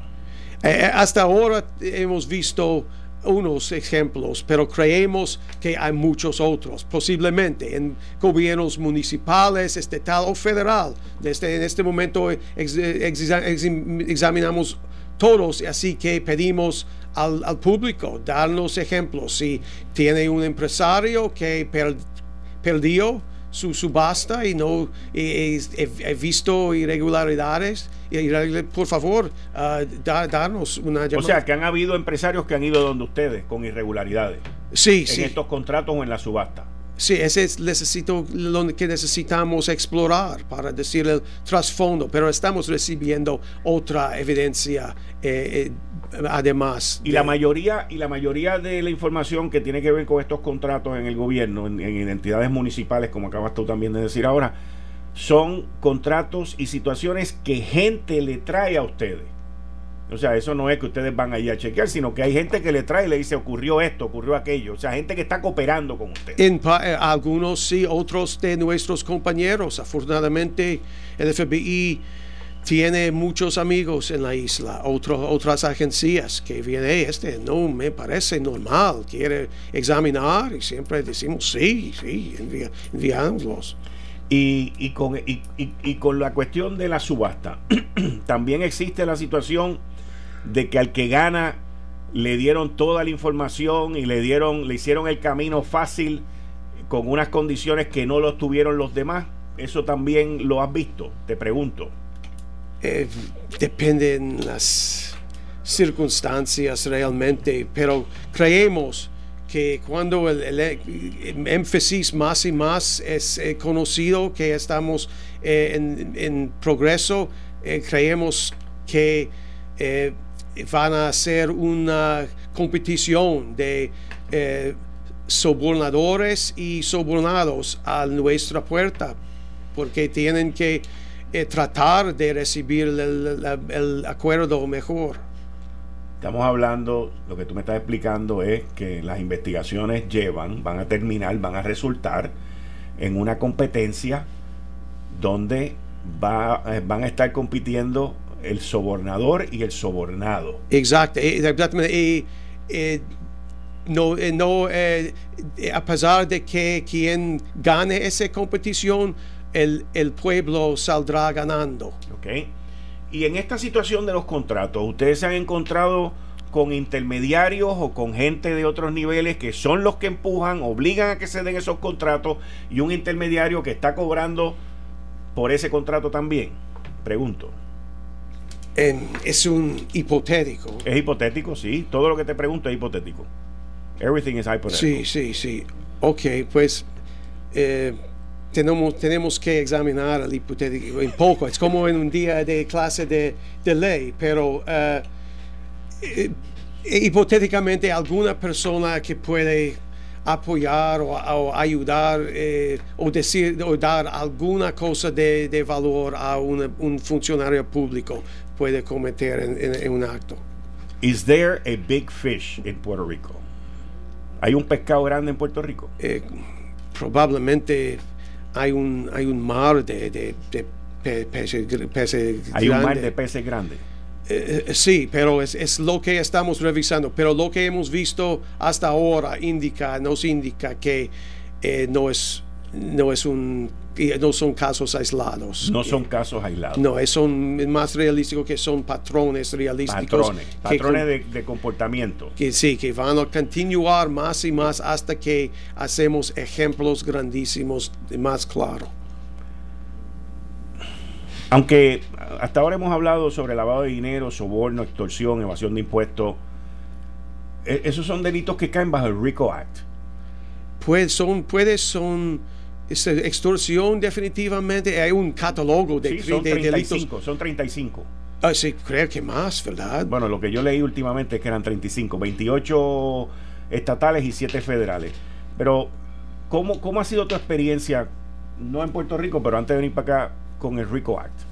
Eh, eh, hasta ahora hemos visto unos ejemplos, pero creemos que hay muchos otros, posiblemente en gobiernos municipales, estatal o federal. En este momento examinamos todos, así que pedimos al, público darnos ejemplos. Si tiene un empresario que perdió su subasta y no he, visto irregularidades, por favor, uh, darnos una llamada. O sea, que han habido empresarios que han ido donde ustedes con irregularidades. Sí, en estos contratos o en la subasta. Sí, ese es necesito, lo que necesitamos explorar para decir el trasfondo, pero estamos recibiendo otra evidencia eh, eh, además. Y la mayoría y la mayoría de la información que tiene que ver con estos contratos en el gobierno, en, entidades municipales, como acabas tú también de decir ahora, son contratos y situaciones que gente le trae a ustedes. O sea, eso no es que ustedes van ahí a chequear, sino que hay gente que le trae y le dice ocurrió esto, ocurrió aquello. O sea, gente que está cooperando con ustedes. En eh, algunos sí, otros de nuestros compañeros. Afortunadamente, el FBI tiene muchos amigos en la isla, otras agencias que viene este, no me parece normal, quiere examinar y siempre decimos sí, sí, enviámoslos. Y, y, con, y, y, con la cuestión de la subasta, (clears throat) también existe la situación de que al que gana le dieron toda la información y le dieron, le hicieron el camino fácil con unas condiciones que no lo tuvieron los demás. Eso también lo has visto, te pregunto eh, dependen las circunstancias realmente, pero creemos que cuando el, énfasis más y más es eh, conocido, que estamos eh, en, progreso, creemos que van a ser una competición de sobornadores y sobornados a nuestra puerta, porque tienen que eh, tratar de recibir el, acuerdo mejor. Estamos hablando, lo que tú me estás explicando es que las investigaciones llevan, van a terminar, van a resultar en una competencia donde va, eh, van a estar compitiendo el sobornador y el sobornado. Exacto, eh, exactamente. no, no a pesar de que quien gane esa competición el, el pueblo saldrá ganando. Ok. Y en esta situación de los contratos, ¿ustedes se han encontrado con intermediarios o con gente de otros niveles que son los que empujan, obligan a que se den esos contratos y un intermediario que está cobrando por ese contrato también? Pregunto. Es un hipotético. Es hipotético, sí. Todo lo que te pregunto es hipotético. Everything is hypothetical. Sí, sí, sí. Ok, pues eh, tenemos, tenemos que examinar el hipotético un poco. Es como en un día de clase de, de ley, pero uh, hipotéticamente alguna persona que puede apoyar o, ayudar eh, o decir o dar alguna cosa de, de valor a un funcionario público puede cometer en, un acto. Is there a big fish in Puerto Rico? ¿Hay un pescado grande en Puerto Rico? Eh, probablemente hay un, hay un mar de, de, peces, Hay un mar de peces grandes. Eh, eh, sí, pero es, es, lo que estamos revisando. Pero lo que hemos visto hasta ahora indica, nos indica que eh, no es no es un no son casos aislados. No son casos aislados. No, son más realísticos que son patrones realísticos. Patrones, patrones de, comportamiento. Que sí, que van a continuar más y más hasta que hacemos ejemplos grandísimos más claros. Aunque hasta ahora hemos hablado sobre lavado de dinero, soborno, extorsión, evasión de impuestos, e, esos son delitos que caen bajo el RICO Act. Pues son, puede son extorsión definitivamente, hay un catálogo de, sí, son 35, Son 35. Ah, sí, creo que más, ¿verdad? Bueno, lo que yo leí últimamente es que eran 35, 28 estatales y 7 federales. Pero, ¿cómo, ¿cómo ha sido tu experiencia, no en Puerto Rico, pero antes de venir para acá, con el RICO Act?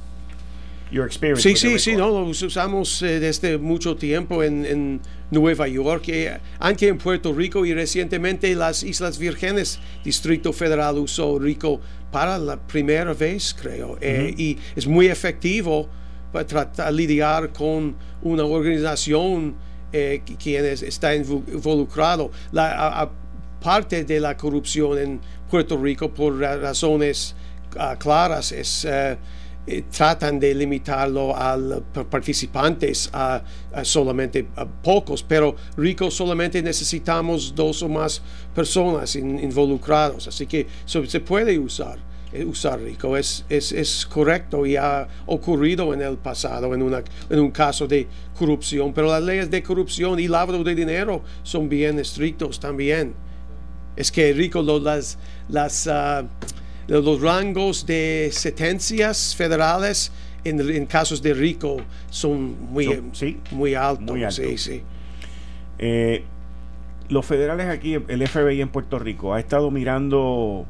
sí, sí, sí, no, lo usamos eh, desde mucho tiempo en, Nueva York, eh, aunque en Puerto Rico y recientemente las Islas Vírgenes, Distrito Federal usó RICO para la primera vez, creo, eh, y es muy efectivo para tratar lidiar con una organización que está involucrado. La parte de la corrupción en Puerto Rico por razones ah, claras es eh, tratan de limitarlo a participantes a, solamente a pocos, pero ricos solamente necesitamos dos o más personas involucrados, así que se puede usar. Eh, usar rico es, es, es, correcto y ha ocurrido en el pasado en, una, en un caso de corrupción, pero las leyes de corrupción y lavado de dinero son bien estrictos también. Es que rico las, las uh, los rangos de sentencias federales en, casos de rico son muy, muy altos. Eh, los federales aquí, el FBI en Puerto Rico, ha estado mirando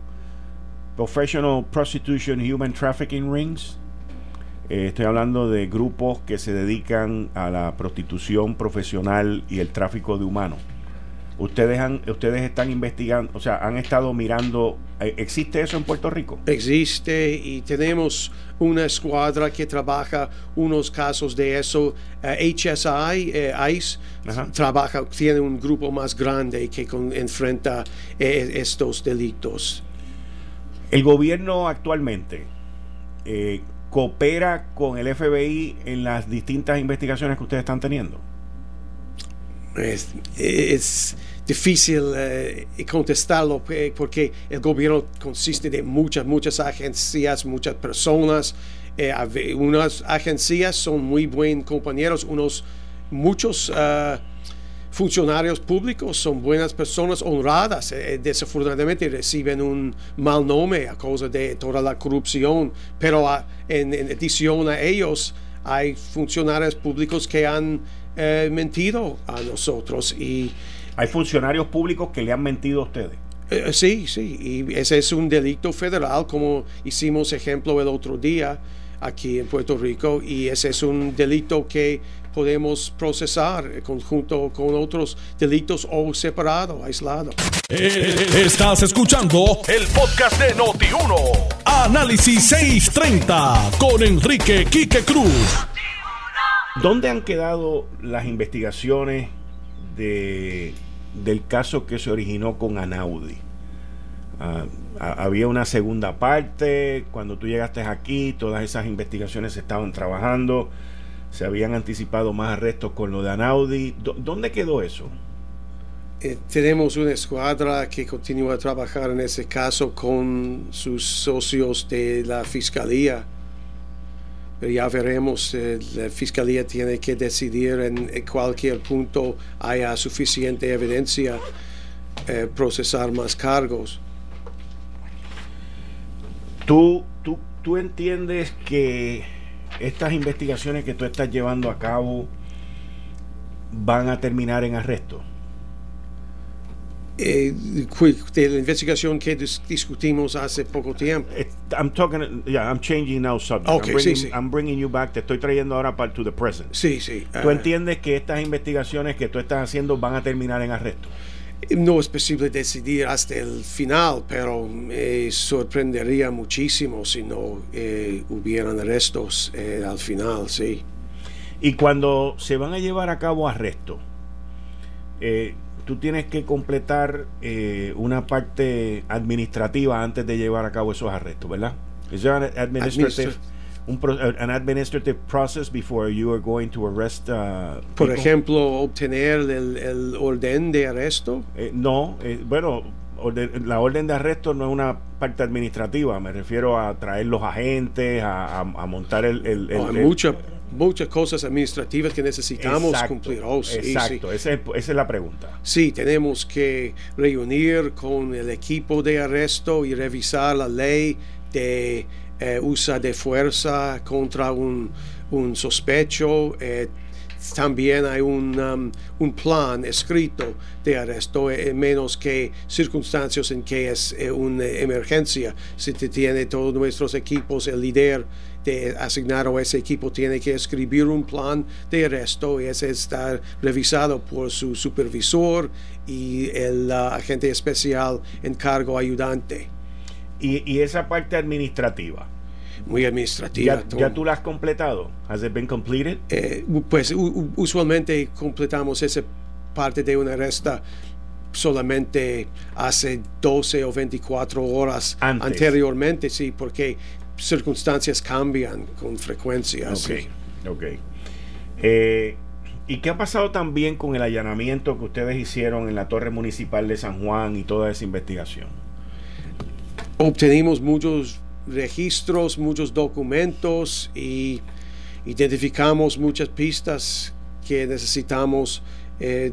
Professional Prostitution Human Trafficking Rings. Eh, estoy hablando de grupos que se dedican a la prostitución profesional y el tráfico de humanos. Ustedes, han, ustedes están investigando, o sea, han estado mirando, eh, ¿existe eso en Puerto Rico? Existe y tenemos una escuadra que trabaja unos casos de eso. HSI, eh, ICE, trabaja, tiene un grupo más grande que enfrenta eh, estos delitos. El gobierno actualmente coopera con el FBI en las distintas investigaciones que ustedes están teniendo. Es, difícil eh, contestarlo eh, porque el gobierno consiste de muchas, muchas agencias, muchas personas. Eh, unas agencias son muy buenos compañeros, unos muchos funcionarios públicos son buenas personas honradas. desafortunadamente reciben un mal nombre a causa de toda la corrupción, pero en, en adición a ellos hay funcionarios públicos que han mentido a nosotros. Y, Hay funcionarios públicos que le han mentido a ustedes. Eh, sí, sí, y ese es un delito federal, como hicimos ejemplo el otro día aquí en Puerto Rico, y ese es un delito que podemos procesar conjunto con otros delitos o separado, aislado. Eh, estás escuchando el podcast de Noti1. Análisis 630 con Enrique Quique Cruz. ¿Dónde han quedado las investigaciones de, del caso que se originó con Anaudi? Ah, había una segunda parte, cuando tú llegaste aquí, todas esas investigaciones se estaban trabajando, se habían anticipado más arrestos con lo de Anaudi. ¿Dónde quedó eso? Eh, tenemos una escuadra que continúa a trabajar en ese caso con sus socios de la fiscalía ya veremos, eh, la Fiscalía tiene que decidir en, cualquier punto haya suficiente evidencia eh, procesar más cargos. ¿Tú, tú, ¿Tú entiendes que estas investigaciones que tú estás llevando a cabo van a terminar en arresto? Eh, de la investigación que dis discutimos hace poco tiempo. It, I'm talking, yeah, I'm changing now subject. Okay, I'm, bringing, sí, sí. I'm bringing you back, te estoy trayendo ahora para to the present. Sí, sí. ¿Tú uh, entiendes que estas investigaciones que tú estás haciendo van a terminar en arresto? No es posible decidir hasta el final, pero me sorprendería muchísimo si no eh, hubieran arrestos eh, al final, sí. Y cuando se van a llevar a cabo arrestos, eh, tú tienes que completar eh, una parte administrativa antes de llevar a cabo esos arrestos, ¿verdad? Es un administrative, un an administrative process before you are going to arrest. Uh, Por ejemplo, obtener el, el, orden de arresto. Eh, no, eh, bueno, la orden de arresto no es una parte administrativa. Me refiero a traer los agentes, a, a, montar el, el, oh, muchas cosas administrativas que necesitamos cumplir. Oh, exacto, Esa, es, la pregunta. Sí, tenemos que reunir con el equipo de arresto y revisar la ley de eh, uso de fuerza contra un, un sospecho. Eh, también hay un, um, un, plan escrito de arresto, eh, menos que circunstancias en que es una emergencia. Si te tiene todos nuestros equipos, el líder asignado a ese equipo tiene que escribir un plan de arresto y ese está revisado por su supervisor y el uh, agente especial en cargo ayudante. Y, esa parte administrativa. Muy administrativa. ¿Ya, tú la has completado? ¿Has it been completed? Eh, pues usualmente completamos esa parte de una arresta solamente hace 12 o 24 horas anteriormente, sí, porque circunstancias cambian con frecuencia. Ok, ok. Eh, ¿Y qué ha pasado también con el allanamiento que ustedes hicieron en la Torre Municipal de San Juan y toda esa investigación? Obtenimos muchos registros, muchos documentos y identificamos muchas pistas que necesitamos eh,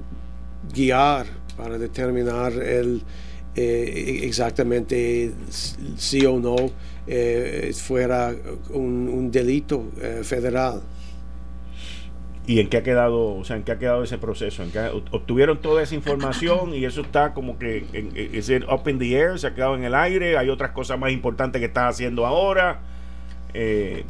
guiar para determinar el, eh, exactamente sí o no eh, fuera un, delito eh, federal. ¿Y en qué ha quedado, o sea, en qué ha quedado ese proceso? ¿En obtuvieron toda esa información y eso está como que es up in the air, se ha quedado en el aire, hay otras cosas más importantes que está haciendo ahora. Eh,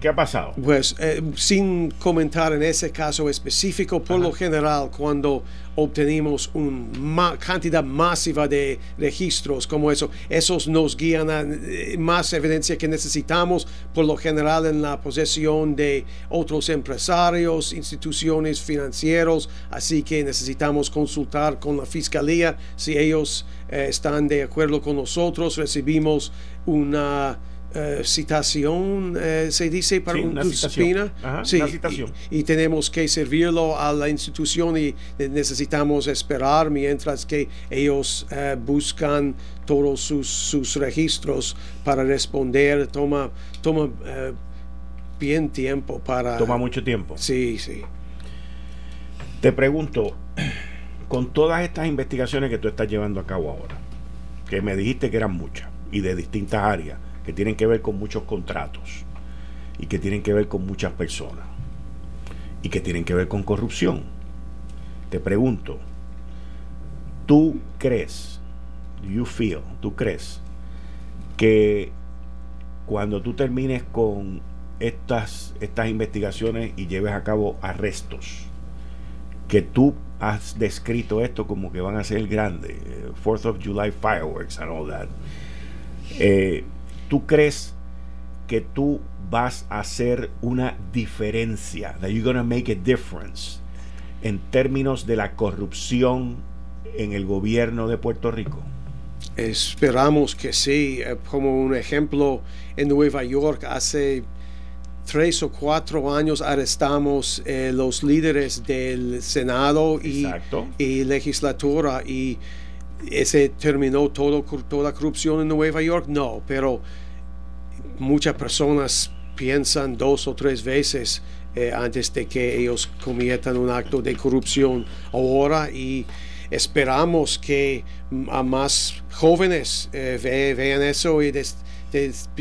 ¿qué, ha pasado? Pues eh, sin comentar en ese caso específico, por lo general, cuando obtenemos una cantidad masiva de registros como eso, esos nos guían a eh, más evidencia que necesitamos, por lo general en la posesión de otros empresarios, instituciones financieras, así que necesitamos consultar con la fiscalía si ellos están de acuerdo con nosotros, recibimos una eh, citación, eh, se dice para una citación. sí, citación. Y, tenemos que servirlo a la institución y necesitamos esperar mientras que ellos eh, buscan todos sus, registros para responder. Toma, toma bien tiempo para... Toma mucho tiempo. Sí, sí. Te pregunto, (clears throat) con todas estas investigaciones que tú estás llevando a cabo ahora, que me dijiste que eran muchas y de distintas áreas, que tienen que ver con muchos contratos y que tienen que ver con muchas personas y que tienen que ver con corrupción. Te pregunto, ¿tú crees, you feel, tú crees que cuando tú termines con estas, estas investigaciones y lleves a cabo arrestos, que tú has descrito esto como que van a ser grandes, 4th of July fireworks and all that, eh, ¿Tú crees que tú vas a hacer una diferencia? That you're to make a difference en términos de la corrupción en el gobierno de Puerto Rico? Esperamos que sí. Eh, como un ejemplo, en Nueva York hace tres o cuatro años arrestamos eh, los líderes del Senado y, y, legislatura y ese terminó todo, toda corrupción en Nueva York. No, pero muchas personas piensan dos o tres veces eh, antes de que ellos cometan un acto de corrupción ahora y esperamos que a más jóvenes eh, vean eso y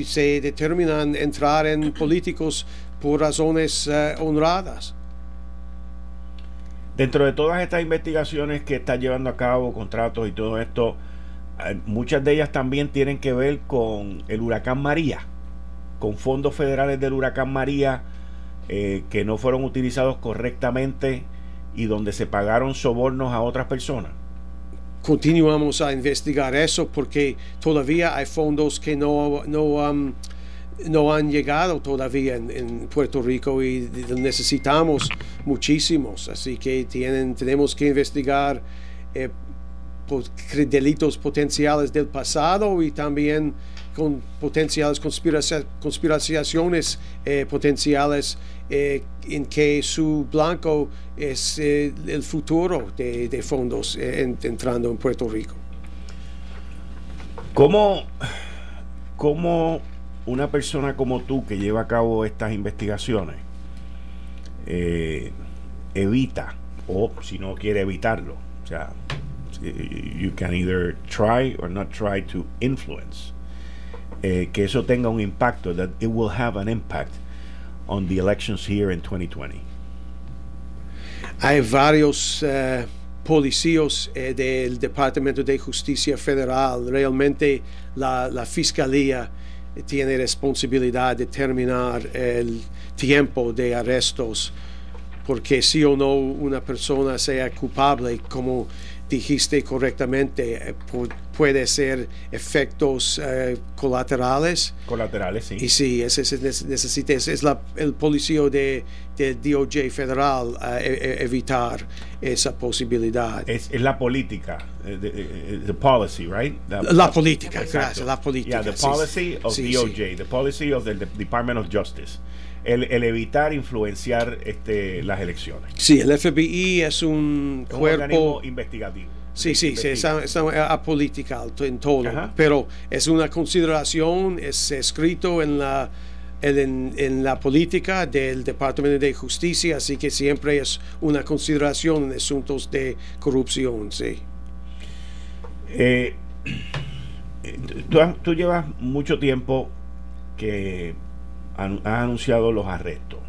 se determinan entrar en políticos por razones eh, honradas. Dentro de todas estas investigaciones que está llevando a cabo, contratos y todo esto, muchas de ellas también tienen que ver con el huracán María con fondos federales del huracán María eh, que no fueron utilizados correctamente y donde se pagaron sobornos a otras personas? Continuamos a investigar eso porque todavía hay fondos que no, no, um, no han llegado todavía en, Puerto Rico y necesitamos muchísimos. Así que tienen, tenemos que investigar eh, delitos potenciales del pasado y también con potenciales conspiraciones eh, potenciales eh, en que su blanco es el futuro de, fondos entrando en Puerto Rico. ¿Cómo, ¿Cómo una persona como tú que lleva a cabo estas investigaciones eh, evita, o si no quiere evitarlo, o sea, you can either try or not try to influence, eh, que eso tenga un impacto, that it will have an impact on the elections here in 2020. Hay varios uh, policías del Departamento de Justicia Federal, realmente la Fiscalía tiene responsabilidad de determinar el tiempo de arrestos, porque si o no una persona sea culpable, como dijiste correctamente, eh, puede ser efectos eh, colaterales. Colaterales, sí. Y sí, ese, necesita, es la, el policía de, del DOJ federal eh, e, e, evitar esa posibilidad. Es, es la política, the policy, right? la, política, gracias, la política. Yeah, the policy of DOJ, the policy of the Department of Justice el, evitar influenciar este, las elecciones. Sí, el FBI es un, cuerpo investigativo. Sí, sí, sí es, apolítica en todo, pero es una consideración, es escrito en la, en, la política del Departamento de Justicia, así que siempre es una consideración en asuntos de corrupción, sí. Eh, tú, llevas mucho tiempo que has anunciado los arrestos,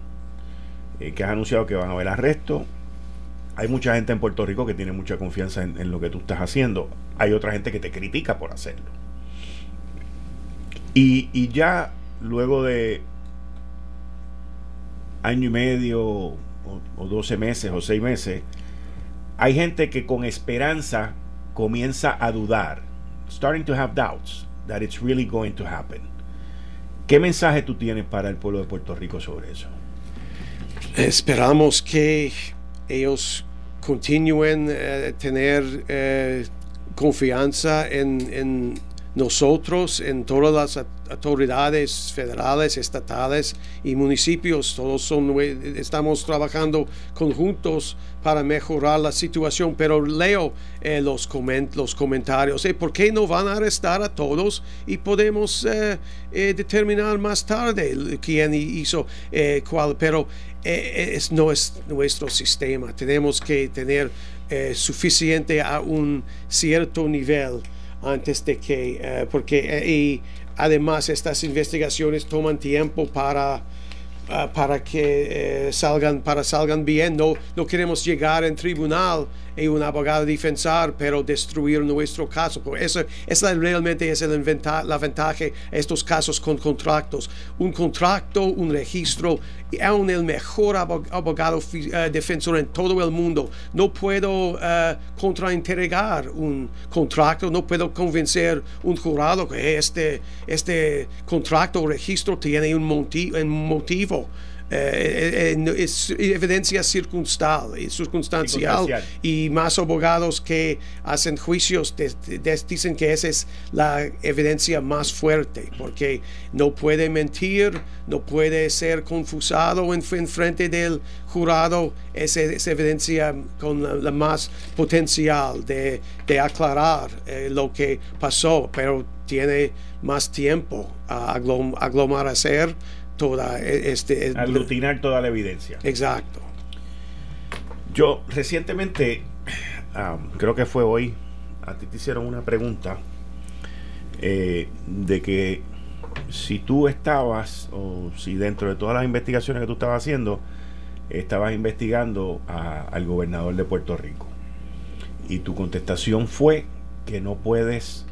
eh, que has anunciado que van a haber arrestos. Hay mucha gente en Puerto Rico que tiene mucha confianza en, lo que tú estás haciendo. Hay otra gente que te critica por hacerlo. Y, ya luego de año y medio o, o 12 meses o 6 meses, hay gente que con esperanza comienza a dudar, starting to have doubts that it's really going to happen. ¿Qué mensaje tú tienes para el pueblo de Puerto Rico sobre eso? Esperamos que ellos continúen a eh, tener eh, confianza en, nosotros, en todas las autoridades federales, estatales y municipios. Todos son, estamos trabajando conjuntos para mejorar la situación, pero leo eh, los, los comentarios. ¿Por qué no van a arrestar a todos y podemos determinar más tarde quién hizo cuál? Pero es, no es nuestro sistema. Tenemos que tener eh, suficiente a un cierto nivel antes de que, eh, porque eh, y además estas investigaciones toman tiempo para ah, para que salgan para salgan bien. No no queremos llegar en tribunal y un abogado defensor, pero destruir nuestro caso. Por eso, esa realmente es el la ventaja estos casos con contratos. Un contrato, un registro, y aún el mejor abogado eh, defensor en todo el mundo. No puedo uh, contraintegrar un contrato, no puedo convencer un jurado que este, este contrato o registro tiene un, un motivo. Eh, eh, eh, es evidencia circunstancial, circunstancial, y más abogados que hacen juicios dicen que esa es la evidencia más fuerte porque no puede mentir, no puede ser confusado en, frente del jurado, esa es evidencia con la, más potencial de, aclarar lo que pasó, pero tiene más tiempo a hacer toda e, este aglutinar toda la evidencia. Exacto. Yo recientemente creo que fue hoy a ti te hicieron una pregunta eh, de que si tú estabas o si dentro de todas las investigaciones que tú estabas haciendo estabas investigando al gobernador de Puerto Rico y tu contestación fue que no puedes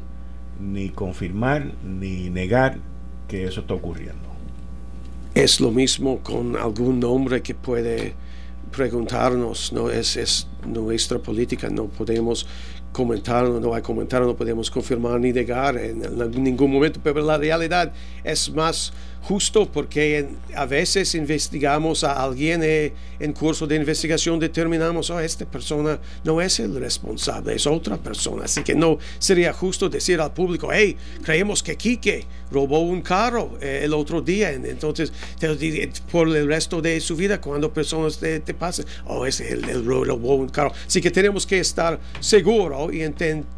ni confirmar ni negar que eso está ocurriendo es lo mismo con algún nombre que puede preguntarnos, no es, es nuestra política, no podemos comentaron o no hay comentario, no podemos confirmar ni negar en, ningún momento, pero la realidad es más justo porque a veces investigamos a alguien eh, en curso de investigación, determinamos, oh, esta persona no es el responsable, es otra persona. Así que no sería justo decir al público, hey, creemos que Quique robó un carro eh, el otro día, entonces por el resto de su vida, cuando personas te, pasen, oh, es el, el robó un carro. Así que tenemos que estar seguros, y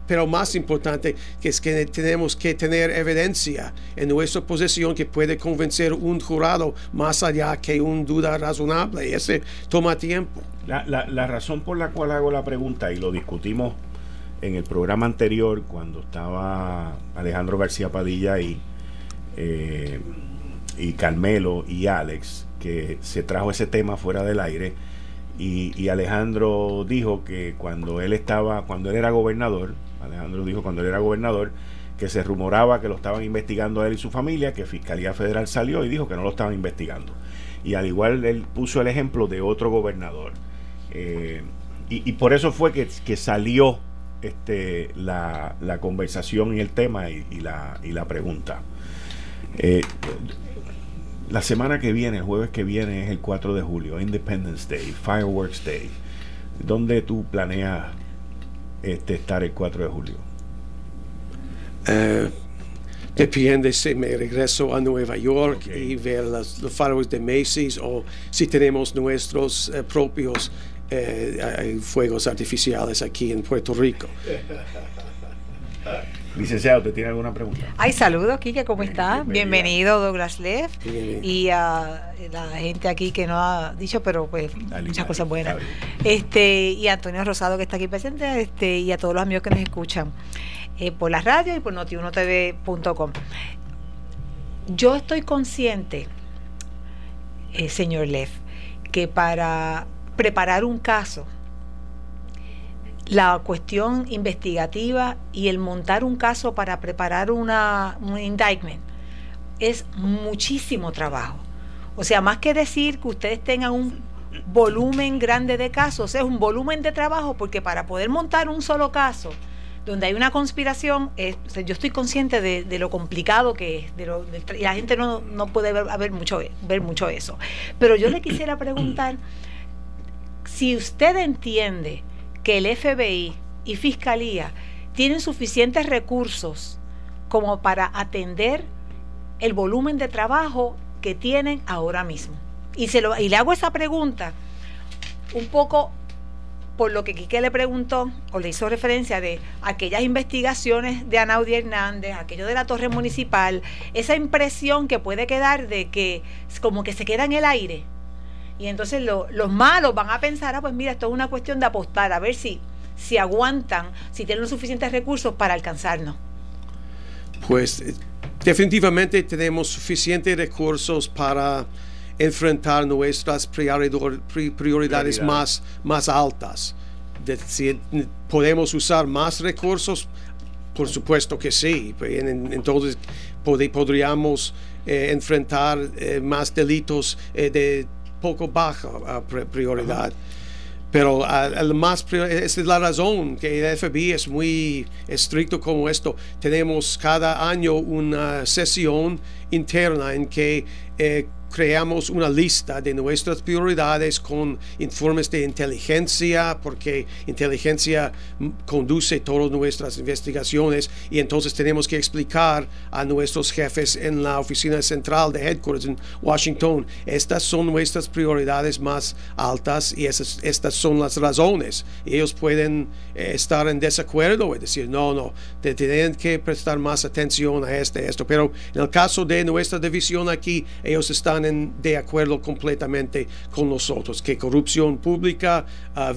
pero más importante que es que tenemos que tener evidencia en nuestra posesión que puede convencer un jurado más allá que una duda razonable. Ese toma tiempo. La, razón por la cual hago la pregunta, y lo discutimos en el programa anterior, cuando estaba Alejandro García Padilla y, eh, y Carmelo y Alex, que se trajo ese tema fuera del aire. Y, y, Alejandro dijo que cuando él estaba, cuando él era gobernador, Alejandro dijo cuando él era gobernador, que se rumoraba que lo estaban investigando a él y su familia, que Fiscalía Federal salió y dijo que no lo estaban investigando. Y al igual él puso el ejemplo de otro gobernador. Eh, y, por eso fue que, salió este, la, conversación y el tema y, la, y la, pregunta. Eh, la semana que viene, el jueves que viene, es el 4 de julio, Independence Day, Fireworks Day. ¿Dónde tú planeas este, estar el 4 de julio? Eh, depende si me regreso a Nueva York y ver los faros de Macy's o si tenemos nuestros eh, propios eh, fuegos artificiales aquí en Puerto Rico. (laughs) Licenciado, ¿te tiene alguna pregunta? Ay, saludos, Kike, ¿cómo estás? Bienvenido, Douglas Leff. Y a la gente aquí que no ha dicho, pero pues muchas cosas buenas. Este, y a Antonio Rosado, que está aquí presente, este, y a todos los amigos que nos escuchan. Eh, por la radio y por notiunotv.com. Yo estoy consciente, eh, señor Leff, que para preparar un caso, la cuestión investigativa y el montar un caso para preparar una, un indictment es muchísimo trabajo. O sea, más que decir que ustedes tengan un volumen grande de casos, es un volumen de trabajo porque para poder montar un solo caso, donde hay una conspiración, yo estoy consciente de, lo complicado que es, de lo, y la gente no, puede ver, mucho, ver mucho eso. Pero yo le quisiera (clears throat) preguntar si usted entiende que el FBI y Fiscalía tienen suficientes recursos como para atender el volumen de trabajo que tienen ahora mismo. Y, se lo, y le hago esa pregunta un poco por lo que Quique le preguntó o le hizo referencia de aquellas investigaciones de Anaudi Hernández, aquello de la torre municipal, esa impresión que puede quedar de que como que se queda en el aire. Y entonces los malos van a pensar, ah, pues mira, esto es una cuestión de apostar, a ver si, si aguantan, si tienen los suficientes recursos para alcanzarnos. Pues eh, definitivamente tenemos suficientes recursos para enfrentar nuestras prioridades más, más altas. ¿Podemos usar más recursos? Por supuesto que sí. Entonces podríamos eh, enfrentar eh, más delitos eh, de poco baja prioridad. Pero más, esa es la razón que el FBI es muy estricto como esto. Tenemos cada año una sesión interna en que creamos una lista de nuestras prioridades con informes de inteligencia, porque inteligencia conduce todas nuestras investigaciones y entonces tenemos que explicar a nuestros jefes en la oficina central de headquarters en Washington, estas son nuestras prioridades más altas y esas, estas son las razones. ellos pueden eh, estar en desacuerdo y decir, no, no, te tienen que prestar más atención a este, esto, pero en el caso de nuestra división aquí, ellos están de acuerdo completamente con nosotros, que corrupción pública, uh,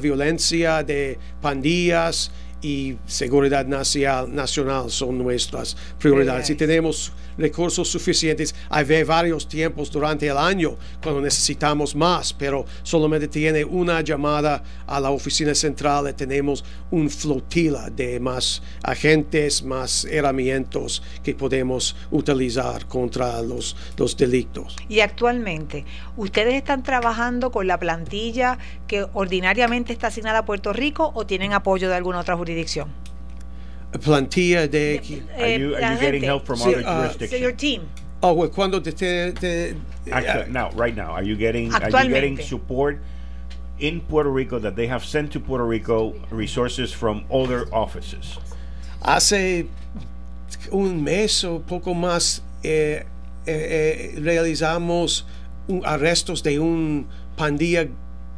violencia de pandillas y seguridad nacional, nacional son nuestras prioridades. Y tenemos recursos suficientes. Hay varios tiempos durante el año cuando necesitamos más, pero solamente tiene una llamada a la oficina central y tenemos un flotila de más agentes, más herramientas que podemos utilizar contra los, los delitos. Y actualmente, ¿ustedes están trabajando con la plantilla que ordinariamente está asignada a Puerto Rico o tienen apoyo de alguna otra jurisdicción? Jurisdicción. Plantilla de... Are you, are you getting help from Sí, other uh, jurisdictions? Your team. Oh, well, cuando te... te- te- Actu- now, right now, are you getting are you getting support in Puerto Rico that they have sent to Puerto Rico resources from other offices? hace un mes o poco más eh, eh, eh, realizamos un- arrestos de un pandilla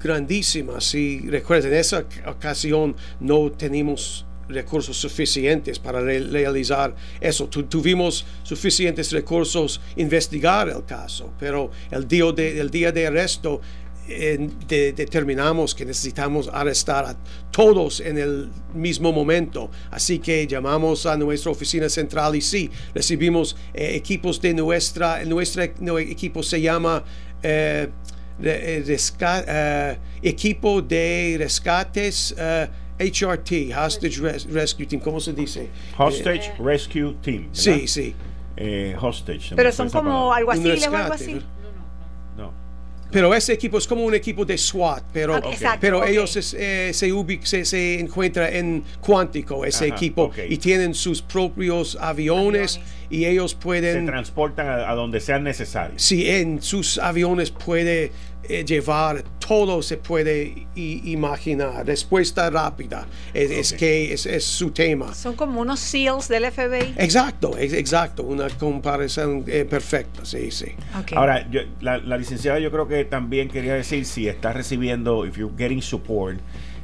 grandísima. Si recuerdan, en esa ocasión no teníamos recursos suficientes para re- realizar eso. Tu- tuvimos suficientes recursos investigar el caso, pero el día de, el día de arresto eh, de- determinamos que necesitamos arrestar a todos en el mismo momento. Así que llamamos a nuestra oficina central y sí, recibimos eh, equipos de nuestra, nuestro equipo se llama eh, eh, resca- eh, equipo de rescates eh, HRT, Hostage Res- Rescue Team, ¿cómo se dice? Hostage Rescue Team. ¿verdad? Sí, sí. Eh, hostage. se Pero son como así, o algo rescate, así. ¿no? No. Pero ese equipo es como un equipo de SWAT, pero, Ah, pero ellos es- eh, se, ubic- se, se encuentran en Cuántico, ese Ajá, equipo, y tienen sus propios aviones, Aviones. y ellos Se pueden, transportan a, a donde sean necesarios. si en sus aviones puede eh, llevar todo se puede i- imaginar. Respuesta rápida es, es Ok. que es, es su tema. Son como unos SEALs del FBI. Exacto, ex- exacto, una comparación eh, perfecta, sí, sí. Ok. Ahora, yo- la, la licenciada yo creo que también quería decir si está recibiendo, if you're getting support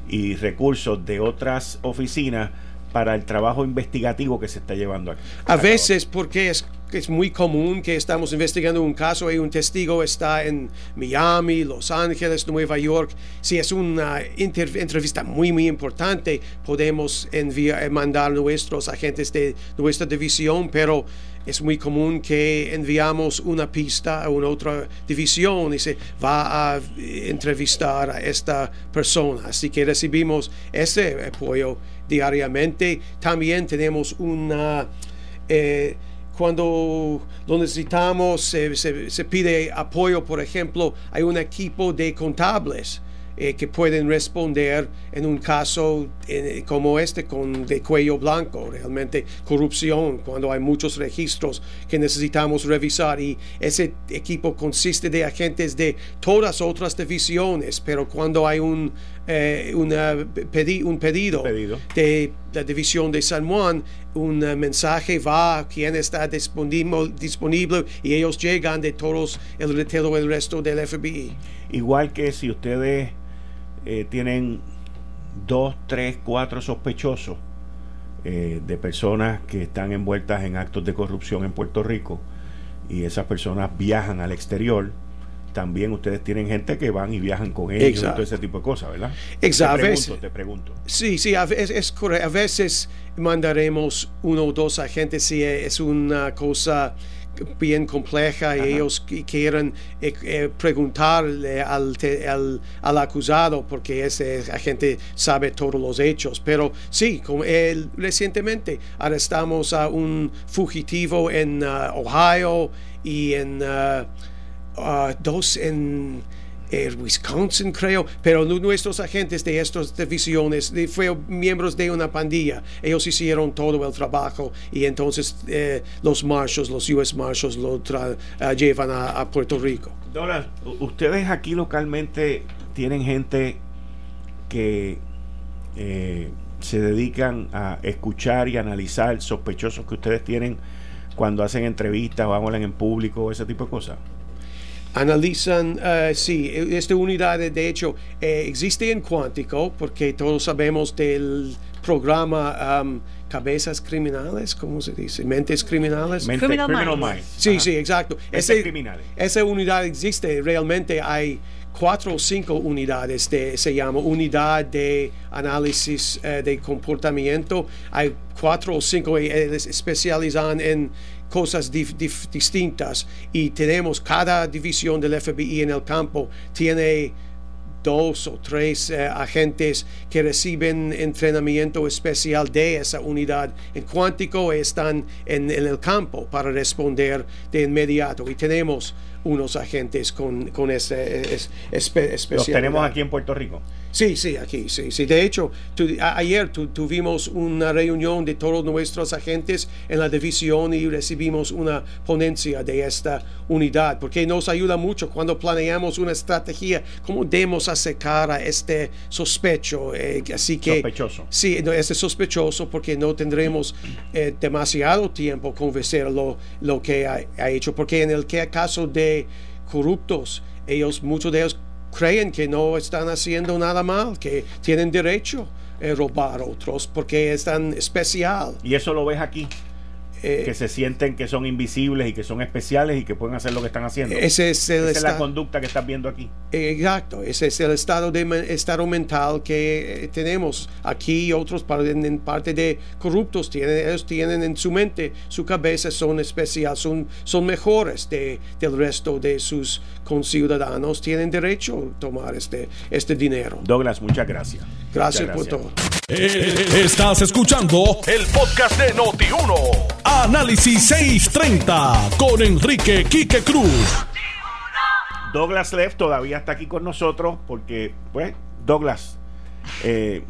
y recursos de otras oficinas para el trabajo investigativo que se está llevando aquí. A veces, porque es, es muy común que estamos investigando un caso y un testigo está en Miami, Los Ángeles, Nueva York. Si es una entrevista muy, muy importante, podemos enviar, eh, mandar nuestros agentes de nuestra división, pero es muy común que enviamos una pista a una otra división y se va a entrevistar a esta persona. Así que recibimos ese apoyo diariamente. También tenemos una... eh, cuando lo necesitamos, se, se- se pide apoyo, por ejemplo, hay un equipo de contables eh, que pueden responder en un caso eh, como este con de cuello blanco, realmente corrupción, cuando hay muchos registros que necesitamos revisar y ese equipo consiste de agentes de todas otras divisiones, pero cuando hay un, eh, una pedi- un pedido, Pedido. de la división de San Juan, un mensaje va a quien está disponible, disponible y ellos llegan de todos el, todo el resto del FBI. Igual que si ustedes eh, tienen dos, tres, cuatro sospechosos eh, de personas que están envueltas en actos de corrupción en Puerto Rico y esas personas viajan al exterior, también ustedes tienen gente que van y viajan con ellos y Exacto. todo ese tipo de cosas, ¿verdad? Exacto. Te pregunto, te pregunto. Sí, sí, a veces, es correcto. A veces mandaremos uno o dos agentes si es una cosa bien compleja y Ajá. ellos qui- quieren eh, eh, preguntarle al, te- al, al acusado porque ese agente sabe todos los hechos. Pero sí, como el- recientemente arrestamos a un fugitivo en ah, Ohio y en ah, dos en eh, Wisconsin, creo, pero nu- nuestros agentes de estas divisiones fueron miembros de una pandilla. Ellos hicieron todo el trabajo y entonces eh, los marshals, los US Marshals, lo tra- ah, llevan a, Puerto Rico. Dora, ustedes aquí localmente tienen gente que eh, se dedican a escuchar y analizar sospechosos que ustedes tienen cuando hacen entrevistas o hablan en público, ese tipo de cosas. Analizan, eh, sí, esta unidad de, de hecho eh, existe en Cuántico porque todos sabemos del programa um, Cabezas Criminales, ¿cómo se dice? Mentes Criminales. Mente- Criminal criminal Minds. minds. Sí, Ajá. sí, exacto. Mentes Ese- criminales. Esa unidad existe, realmente hay cuatro o cinco unidades, de, se llama unidad de análisis eh, de comportamiento. Hay cuatro o cinco eh, especializan en cosas dif- dif- distintas y tenemos cada división del FBI en el campo tiene dos o tres eh, agentes que reciben entrenamiento especial de esa unidad en cuántico están en, en el campo para responder de inmediato y tenemos unos agentes con, con ese es- espe- Los tenemos aquí en Puerto Rico. Sí, sí, aquí, sí, sí. De hecho, ayer tuvimos una reunión de todos nuestros agentes en la división y recibimos una ponencia de esta unidad, porque nos ayuda mucho cuando planeamos una estrategia, cómo debemos acercar a este sospecho. Eh, así que, sospechoso. Sí, este sospechoso, porque no tendremos eh, demasiado tiempo convencer lo, lo que ha, ha hecho, porque en el caso de corruptos, ellos, muchos de ellos creen que no están haciendo nada mal, que tienen derecho a robar otros porque es tan especial. Y eso lo ves aquí. Eh, que se sienten que son invisibles y que son especiales y que pueden hacer lo que están haciendo. Ese es Esa es la conducta que estás viendo aquí. Exacto, ese es el estado de estado mental que eh, tenemos aquí y otros en parte de corruptos tienen ellos tienen en su mente, su cabeza son especiales, son son mejores de, del resto de sus conciudadanos, tienen derecho a tomar este este dinero. Douglas, muchas gracias. Gracias, por todo. Eh, estás escuchando el podcast de Noti1. Análisis 630 con Enrique Quique Cruz. Douglas Leff todavía está aquí con nosotros porque, pues, Douglas, eh,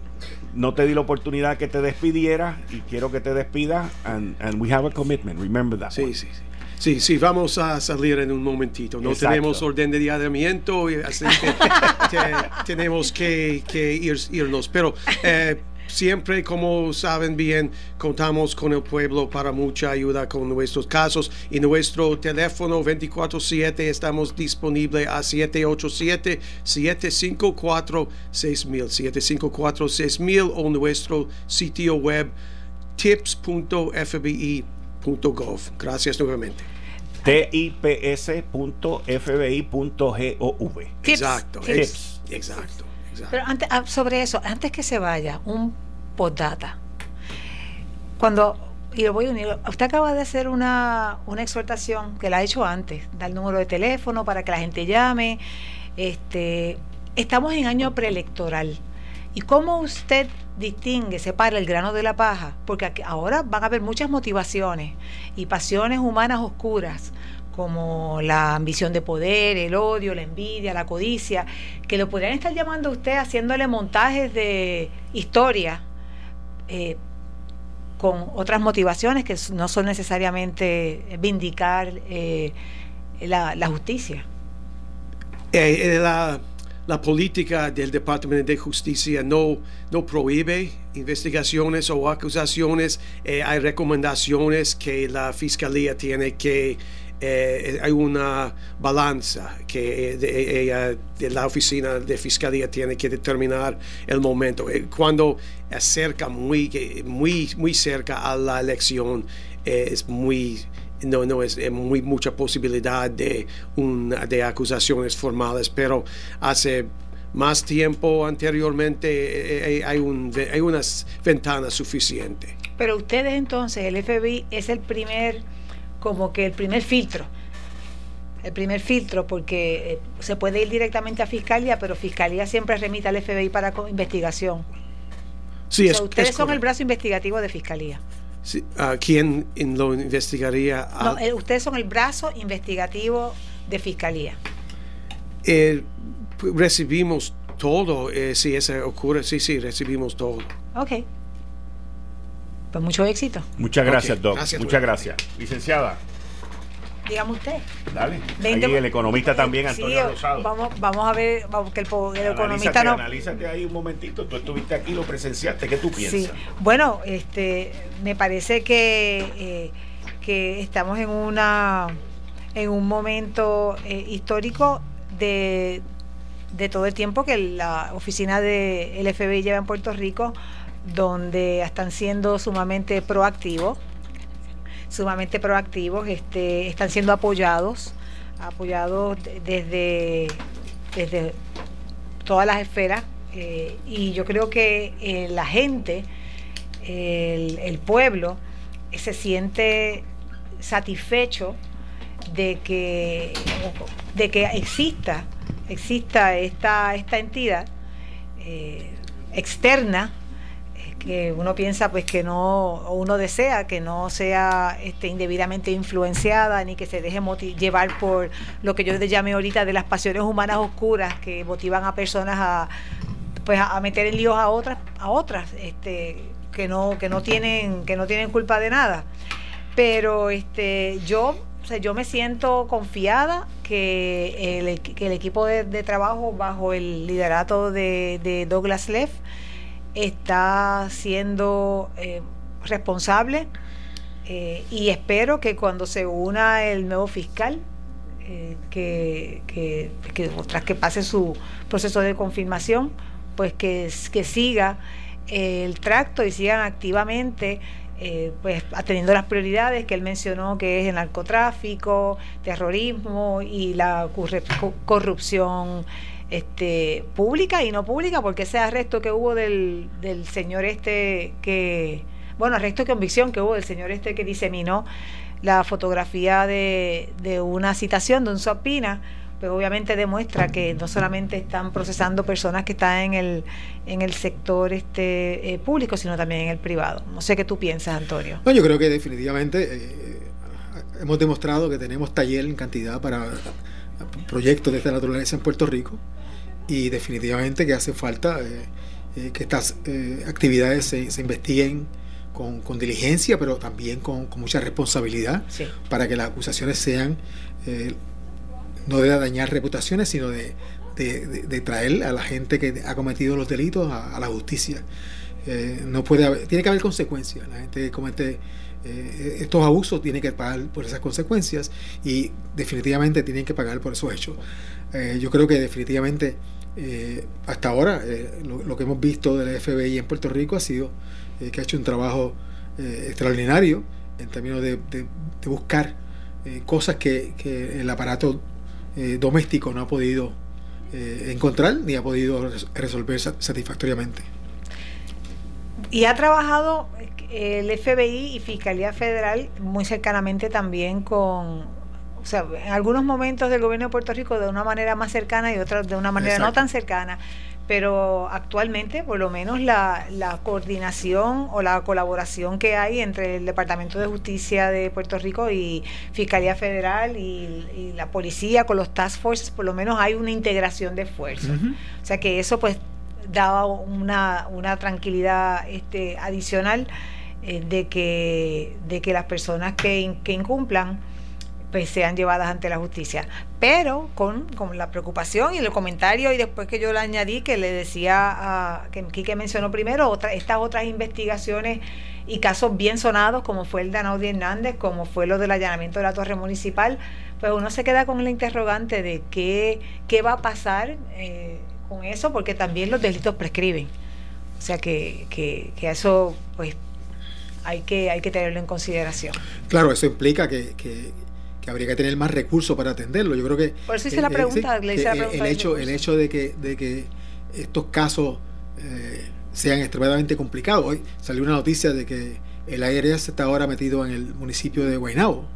no te di la oportunidad que te despidiera y quiero que te despidas and, we have a commitment, remember that. Sí, sí, sí. Sí, sí, vamos a salir en un momentito. No tenemos orden de allanamiento, así que (laughs) tenemos que, irnos. Pero eh, siempre, como saben bien, contamos con el pueblo para mucha ayuda con nuestros casos y nuestro teléfono 24/7 estamos disponibles a 787-754-6000, 754-6000 o nuestro sitio web tips.fbi.gov. Gracias nuevamente tips.fbi.gov. Exacto, exacto, Pero antes, ah, sobre eso, antes que se vaya, un postdata. Cuando, y lo voy a unir, usted acaba de hacer una, una exhortación que la ha hecho antes, da el número de teléfono para que la gente llame. Este, estamos en año preelectoral. ¿Y cómo usted distingue, separa el grano de la paja? Porque ahora van a haber muchas motivaciones y pasiones humanas oscuras como la ambición de poder, el odio, la envidia, la codicia, que lo podrían estar llamando a usted haciéndole montajes de historia eh, con otras motivaciones que no son necesariamente vindicar eh, la, justicia. Eh, la la política del Departamento de Justicia no, no prohíbe investigaciones o acusaciones. Eh, hay recomendaciones que la Fiscalía tiene que... Eh, hay una balanza que de, la oficina de fiscalía tiene que determinar el momento. Eh, cuando acerca muy, muy, muy cerca a la elección, es muy no, no es, muy mucha posibilidad de, de acusaciones formales, pero hace más tiempo anteriormente eh, eh, hay, un, hay unas ventanas suficientes. Pero ustedes entonces, el FBI es el primer, como que el primer filtro el primer filtro porque eh, se puede ir directamente a fiscalía, pero fiscalía siempre remite al FBI para investigación. Sí, ustedes son el brazo investigativo de fiscalía. ¿A ¿Quién lo investigaría? No, eh, ustedes son el brazo investigativo de fiscalía. Eh, recibimos todo, eh, si eso ocurre, sí, sí, recibimos todo. Ok. Pues mucho éxito. Muchas gracias, Doc. Muchas gracias. Licenciada. Dígame usted. Dale. Ahí el economista también, Antonio Rosado. Vamos, vamos a ver, vamos, que el, el economista no. Analízate ahí un momentito. Tú estuviste aquí, lo presenciaste. ¿Qué tú piensas? Sí. Bueno, este, me parece que, eh, que estamos en una en un momento eh, histórico de, de todo el tiempo que la oficina del FBI lleva en Puerto Rico, donde están siendo sumamente proactivos sumamente proactivos, este, están siendo apoyados, apoyados desde, desde todas las esferas eh, y yo creo que eh, la gente, el, pueblo, se siente satisfecho de que, de que exista, exista esta, esta entidad eh, externa que uno piensa pues que no, o uno desea que no sea este, indebidamente influenciada ni que se deje llevar por lo que yo le llamé ahorita de las pasiones humanas oscuras que motivan a personas a, pues a, meter en líos a otras, a otras, este, que no, que no tienen, que no tienen culpa de nada. Pero este, yo, yo me siento confiada que el, que el equipo de, trabajo bajo el liderato de, Douglas Leff está siendo eh, responsable eh, y espero que cuando se una el nuevo fiscal, eh, que, que, tras que pase su proceso de confirmación, pues que, que siga el tracto y sigan activamente pues atendiendo las prioridades que él mencionó que es el narcotráfico, terrorismo y la corrupción este, pública y no pública, porque ese arresto que hubo del, del señor este que bueno, arresto de convicción que hubo del señor este que diseminó la fotografía de, de una citación de un Sopina, pues obviamente demuestra que no solamente están procesando personas que están en el, en el sector este eh, público, sino también en el privado. No sé qué tú piensas, Antonio. No, yo creo que definitivamente eh, hemos demostrado que tenemos taller en cantidad para proyectos de esta naturaleza en Puerto Rico y definitivamente que hace falta eh, que estas actividades se, se investiguen con, diligencia, pero también con, mucha responsabilidad, para que las acusaciones sean eh, no de dañar reputaciones, sino de, traer a la gente que ha cometido los delitos a, la justicia. Eh, no puede haber, tiene que haber consecuencias. La gente que comete eh, estos abusos tiene que pagar por esas consecuencias y definitivamente tienen que pagar por esos hechos. yo creo que definitivamente hasta ahora lo, que hemos visto del FBI en Puerto Rico ha sido eh, que ha hecho un trabajo eh, extraordinario en términos de, buscar eh, cosas que, el aparato doméstico no ha podido encontrar ni ha podido resolver satisfactoriamente. Y ha trabajado el FBI y Fiscalía Federal muy cercanamente también con, o sea, en algunos momentos del gobierno de Puerto Rico de una manera más cercana y otras de una manera no tan cercana pero actualmente por lo menos la, la, coordinación o la colaboración que hay entre el Departamento de Justicia de Puerto Rico y Fiscalía Federal y, la policía con los task forces, por lo menos hay una integración de esfuerzos. O sea que eso pues daba una, una tranquilidad este, adicional eh, de, que, de que las personas que, que incumplan pues sean llevadas ante la justicia. Pero con, la preocupación y el comentario y después que yo le añadí que le decía a, que Quique mencionó primero otra, estas otras investigaciones y casos bien sonados como fue el de Anaudi Hernández, como fue lo del allanamiento de la torre municipal, pues uno se queda con el interrogante de qué, qué va a pasar eh, con eso porque también los delitos prescriben. O sea que, que, que eso pues hay que, hay que tenerlo en consideración. Claro, eso implica que, que que habría que tener más recursos para atenderlo. Yo creo que... Por eso hice la pregunta, le hice la pregunta el, hecho, el hecho de que, de que estos casos eh, sean extremadamente complicados. Hoy salió una noticia de que el IRS está ahora metido en el municipio de Guaynabo,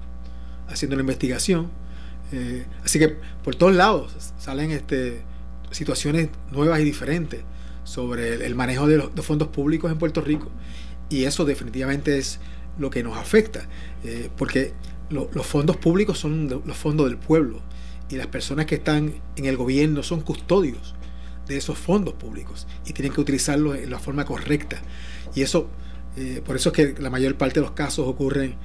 haciendo una investigación. Eh, así que por todos lados salen este, situaciones nuevas y diferentes sobre el, manejo de los fondos públicos en Puerto Rico. Y eso definitivamente es lo que nos afecta, eh, porque los fondos públicos son los fondos del pueblo y las personas que están en el gobierno son custodios de esos fondos públicos y tienen que utilizarlos en la forma correcta. Y eso, eh, por eso es que la mayor parte de los casos ocurren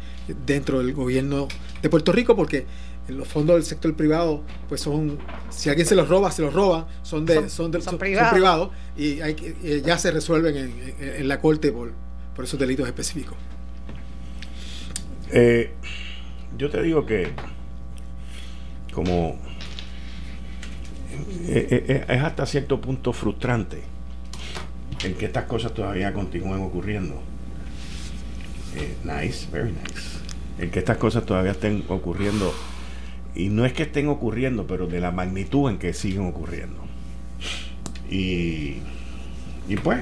dentro del gobierno de Puerto Rico, porque los fondos del sector privado, pues son, si alguien se los roba, se los roba, son de, son, privados. y hay, eh, ya se resuelven en, la corte por, por esos delitos específicos. Eh, yo te digo que como eh, eh, es hasta cierto punto frustrante el que estas cosas todavía continúen ocurriendo. nice, very nice. El que estas cosas todavía estén ocurriendo. Y no es que estén ocurriendo, pero de la magnitud en que siguen ocurriendo. Y, y pues,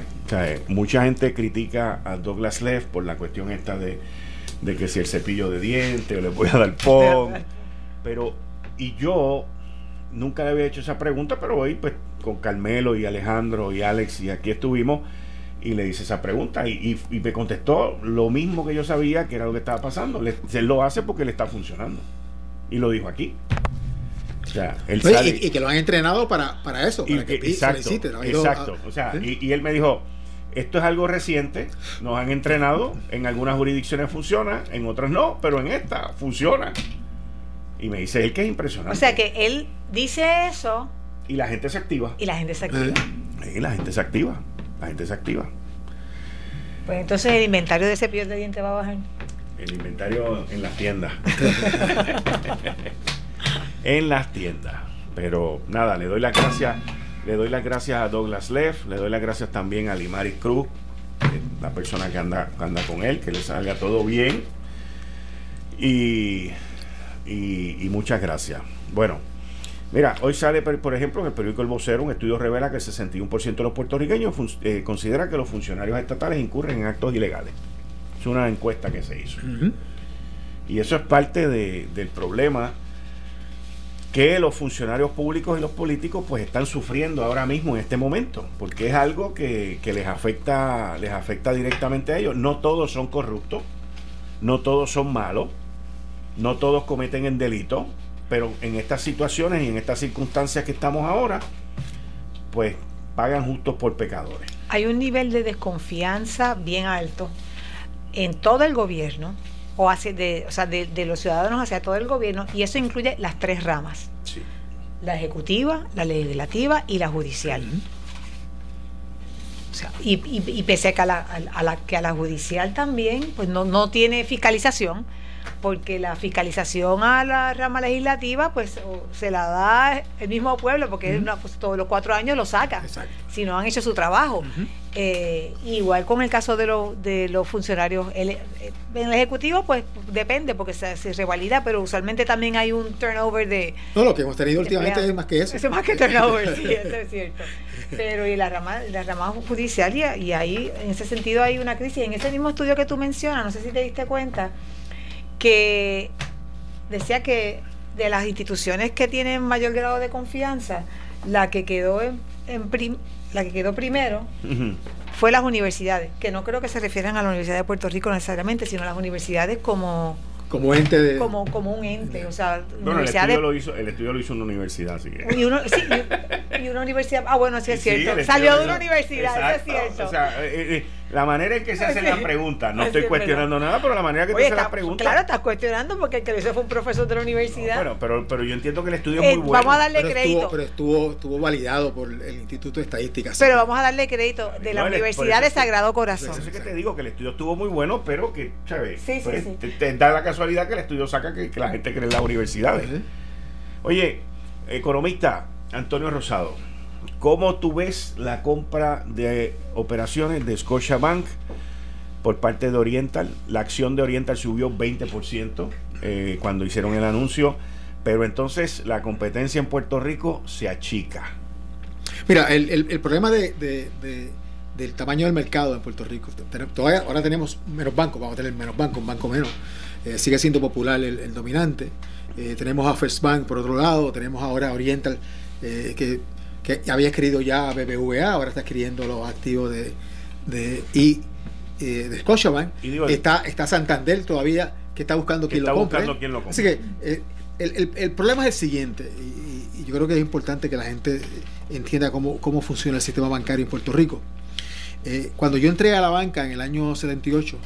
mucha gente critica a Douglas Leff por la cuestión esta de de que si el cepillo de dientes, le voy a dar pon. (laughs) Pero, y yo nunca le había hecho esa pregunta, pero hoy, pues, con Carmelo y Alejandro y Alex, y aquí estuvimos, y le hice esa pregunta, y, me contestó lo mismo que yo sabía que era lo que estaba pasando. él lo hace porque le está funcionando. Y lo dijo aquí. Y, que lo han entrenado para, para eso, para que, exacto, exacto. o sea, y, él me dijo, esto es algo reciente, nos han entrenado, en algunas jurisdicciones funciona, en otras no, pero en esta funciona. Y me dice él que es impresionante. O sea que él dice eso. Y la gente se activa. Y la gente se activa. Y la gente se activa. La gente se activa. Pues entonces el inventario de cepillos de dientes va a bajar. El inventario en las tiendas. (laughs) en las tiendas. Pero nada, le doy las gracias. Le doy las gracias a Douglas Leff, le doy las gracias también a Limari Cruz, la persona que anda, anda con él, que le salga todo bien. Y, y, muchas gracias. Bueno, Mira, hoy sale, por ejemplo, en el periódico El Vocero, un estudio revela que el 61% de los puertorriqueños eh, considera que los funcionarios estatales incurren en actos ilegales. Es una encuesta que se hizo. Y eso es parte del problema que los funcionarios públicos y los políticos pues están sufriendo ahora mismo en este momento, porque es algo que, les afecta, les afecta directamente a ellos. No todos son corruptos, no todos son malos, no todos cometen el delito, pero en estas situaciones y en estas circunstancias que estamos ahora, pues pagan justos por pecadores. Hay un nivel de desconfianza bien alto en todo el gobierno o, hacia de, o sea, de, los ciudadanos hacia todo el gobierno, y eso incluye las tres ramas. La ejecutiva, la legislativa y la judicial. o sea, y, y, pese a que a, la, a la, que a la judicial también pues no, no tiene fiscalización, porque la fiscalización a la rama legislativa pues se la da el mismo pueblo porque pues, todos los cuatro años lo saca si no han hecho su trabajo. Eh, igual con el caso de, de los funcionarios en el ejecutivo pues depende porque se, revalida pero usualmente también hay un turnover de no lo que hemos tenido últimamente es más que eso. Es más que turnover sí (laughs) eso es cierto. Pero y la rama la rama judicial y, y ahí en ese sentido hay una crisis. En ese mismo estudio que tú mencionas no sé si te diste cuenta que decía que de las instituciones que tienen mayor grado de confianza, la que quedó en, la que quedó primero fue las universidades, que no creo que se refieran a la Universidad de Puerto Rico necesariamente, sino a las universidades como como ente de... Como, como un ente, o sea, bueno, el estudio, lo hizo, el estudio lo hizo una universidad, así que... Y, uno, sí, y, una universidad, ah, bueno, sí es cierto, salió de una universidad, es cierto. O sea, eh, eh, la manera en que se hacen las preguntas, no estoy cuestionando nada, pero la manera que se hacen las preguntas... Claro, estás cuestionando porque el que lo hizo fue un profesor de la universidad. bueno, pero, pero yo entiendo que el estudio es muy eh, bueno. Vamos a darle crédito. pero estuvo, estuvo validado por el Instituto de Estadística. Pero vamos a darle crédito de la Universidad de Sagrado Corazón. Eso es que te digo que el estudio estuvo muy bueno, pero que, ¿sabes? Sí, sí, pues, sí. Te, da la casualidad que el estudio saca que, la gente cree en las universidades. Oye, economista Antonio Rosado, ¿cómo tú ves la compra de operaciones de Scotiabank por parte de Oriental? La acción de Oriental subió 20% eh, cuando hicieron el anuncio, pero entonces la competencia en Puerto Rico se achica. Mira, el, problema de, del tamaño del mercado en Puerto Rico, todavía, ahora tenemos menos bancos, vamos a tener menos bancos, un banco menos eh, sigue siendo popular el, dominante. Eh, tenemos a First Bank por otro lado, tenemos ahora Oriental eh, que, había escrito ya BBVA, ahora está escribiendo los activos de, de, y, de Scotiabank. está, está Santander todavía que está buscando quien, lo compre. Así que el, problema es el siguiente, y, yo creo que es importante que la gente entienda cómo, cómo funciona el sistema bancario en Puerto Rico. cuando yo entré a la banca en el año 78,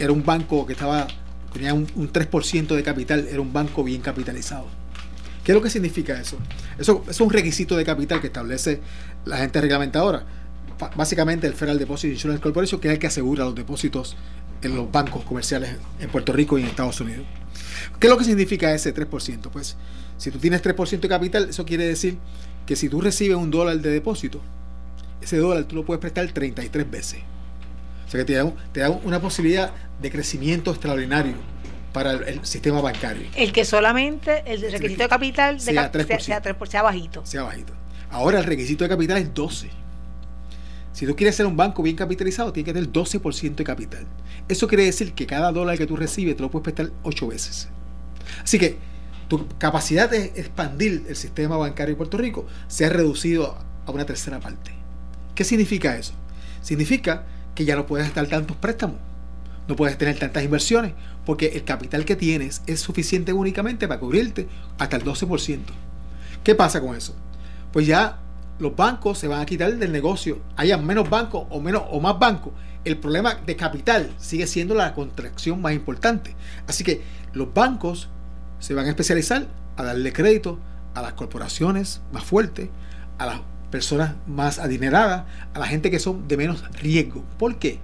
era un banco que estaba tenía un, 3% de capital, era un banco bien capitalizado. ¿Qué es lo que significa eso? Eso, es un requisito de capital que establece la gente reglamentadora. Básicamente el Federal Deposit Insurance Corporation, que es el que asegura los depósitos en los bancos comerciales en Puerto Rico y en Estados Unidos. ¿Qué es lo que significa ese 3%? Pues si tú tienes 3% de capital, eso quiere decir que si tú recibes un dólar de depósito, ese dólar tú lo puedes prestar 33 veces. O sea que te da, una posibilidad de crecimiento extraordinario para el, sistema bancario. El que solamente el requisito de capital sea, 3%, sea, sea, bajito. Sea bajito. Ahora el requisito de capital es 12. Si tú quieres ser un banco bien capitalizado, tienes que tener 12% de capital. Eso quiere decir que cada dólar que tú recibes te lo puedes prestar 8 veces. Así que tu capacidad de expandir el sistema bancario de Puerto Rico se ha reducido a una tercera parte. ¿Qué significa eso? Significa que ya no puedes estar tantos préstamos. no puedes tener tantas inversiones, porque el capital que tienes es suficiente únicamente para cubrirte hasta el 12%. ¿Qué pasa con eso? Pues ya los bancos se van a quitar del negocio, haya menos bancos o menos o más bancos. El problema de capital sigue siendo la contracción más importante. Así que los bancos se van a especializar a darle crédito a las corporaciones más fuertes, a las personas más adineradas, a la gente que son de menos riesgo. ¿Por qué?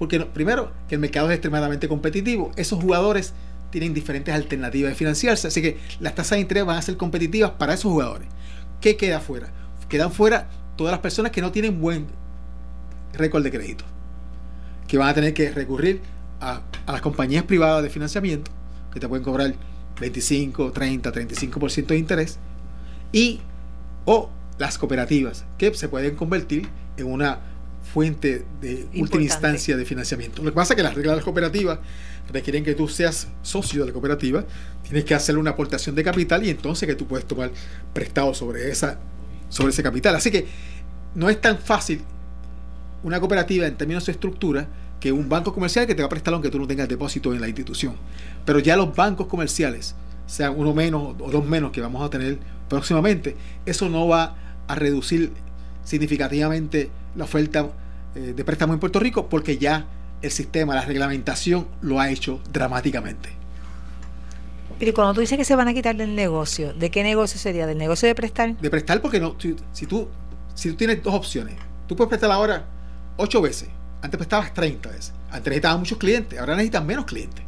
Porque primero, que el mercado es extremadamente competitivo. Esos jugadores tienen diferentes alternativas de financiarse, así que las tasas de interés van a ser competitivas para esos jugadores. ¿Qué queda fuera? Quedan fuera todas las personas que no tienen buen récord de crédito, que van a tener que recurrir a, a las compañías privadas de financiamiento, que te pueden cobrar 25, 30, 35% de interés, y o las cooperativas, que se pueden convertir en una fuente de última instancia de financiamiento. Lo que pasa es que las reglas de las cooperativas requieren que tú seas socio de la cooperativa, tienes que hacerle una aportación de capital y entonces que tú puedes tomar prestado sobre, esa, sobre ese capital. Así que no es tan fácil una cooperativa en términos de estructura que un banco comercial que te va a prestar aunque tú no tengas depósito en la institución. Pero ya los bancos comerciales, sean uno menos o dos menos que vamos a tener próximamente, eso no va a reducir significativamente la oferta eh, de préstamo en Puerto Rico porque ya el sistema, la reglamentación lo ha hecho dramáticamente. Pero cuando tú dices que se van a quitar del negocio, ¿de qué negocio sería? ¿Del negocio de prestar? De prestar porque no, si, tú, si tú tienes dos opciones, tú puedes prestar ahora ocho veces antes prestabas 30 veces. Antes necesitabas muchos clientes, ahora necesitas menos clientes.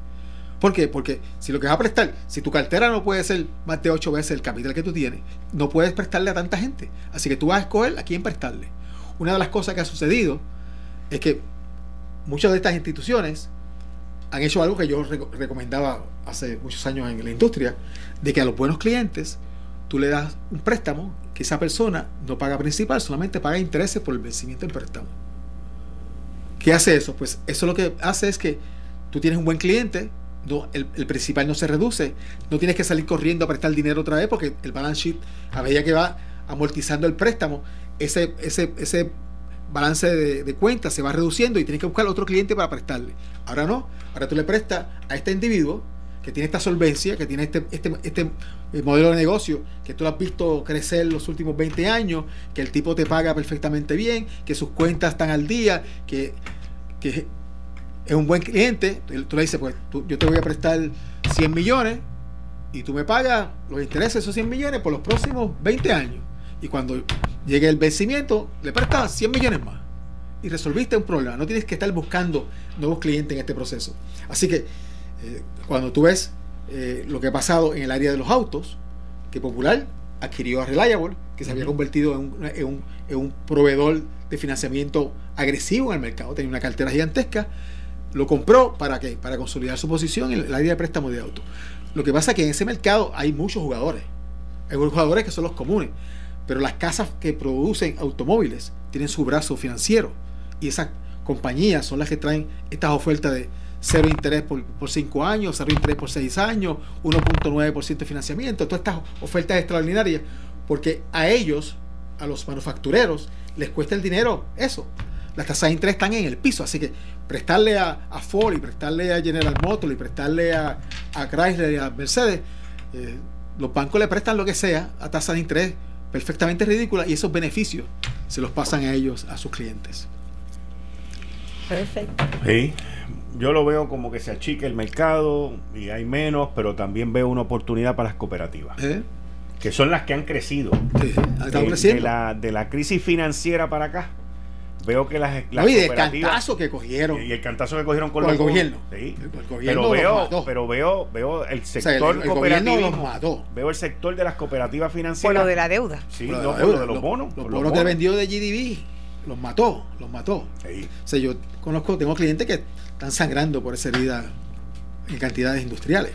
¿Por qué? Porque si lo que vas a prestar, si tu cartera no puede ser más de 8 veces el capital que tú tienes, no puedes prestarle a tanta gente. Así que tú vas a escoger a quién prestarle. Una de las cosas que ha sucedido es que muchas de estas instituciones han hecho algo que yo recomendaba hace muchos años en la industria, de que a los buenos clientes tú le das un préstamo que esa persona no paga principal, solamente paga intereses por el vencimiento del préstamo. ¿Qué hace eso? Pues eso lo que hace es que tú tienes un buen cliente, no, el, principal no se reduce, no tienes que salir corriendo a prestar dinero otra vez porque el balance sheet, a medida que va amortizando el préstamo, ese, ese, ese balance de, de cuentas se va reduciendo y tienes que buscar otro cliente para prestarle. Ahora no, ahora tú le prestas a este individuo que tiene esta solvencia, que tiene este, este, este eh, modelo de negocio, que tú lo has visto crecer los últimos 20 años, que el tipo te paga perfectamente bien, que sus cuentas están al día, que, es un buen cliente, tú le dices, pues yo te voy a prestar 100 millones y tú me pagas los intereses de esos 100 millones por los próximos 20 años. Y cuando llegue el vencimiento, le prestas 100 millones más. Y resolviste un problema. No tienes que estar buscando nuevos clientes en este proceso. Así que eh, cuando tú ves eh, lo que ha pasado en el área de los autos, que Popular adquirió a Reliable, que se había convertido en un, proveedor de financiamiento agresivo en el mercado, tenía una cartera gigantesca, lo compró para qué? Para consolidar su posición en el área de préstamo de autos. Lo que pasa es que en ese mercado hay muchos jugadores. Hay jugadores que son los comunes, pero las casas que producen automóviles tienen su brazo financiero y esas compañías son las que traen estas ofertas de cero interés por, cinco años, cero interés por seis años, 1.9% de financiamiento, todas estas ofertas extraordinarias, porque a ellos, a los manufactureros, les cuesta el dinero eso. Las tasas de interés están en el piso, así que prestarle a, Ford y prestarle a General Motors y prestarle a, Chrysler y a Mercedes, eh, los bancos le prestan lo que sea a tasas de interés perfectamente ridículas y esos beneficios se los pasan a ellos, a sus clientes. Perfecto. Sí yo lo veo como que se achique el mercado y hay menos, pero también veo una oportunidad para las cooperativas. ¿Eh? Que son las que han crecido. Sí, de, la, de la crisis financiera para acá. Veo que las, las Oye, el cantazo que cogieron. Y el cantazo que cogieron con, el gobierno. Sí. El, gobierno pero veo, pero veo, veo el sector o cooperativo. mató. Veo el sector de las cooperativas financieras. Por lo de la deuda. Sí, por lo de, los bonos. Los, bonos que vendió de GDB los mató, los mató. Sí. O sea, yo conozco, tengo clientes que están sangrando por esa herida en cantidades industriales.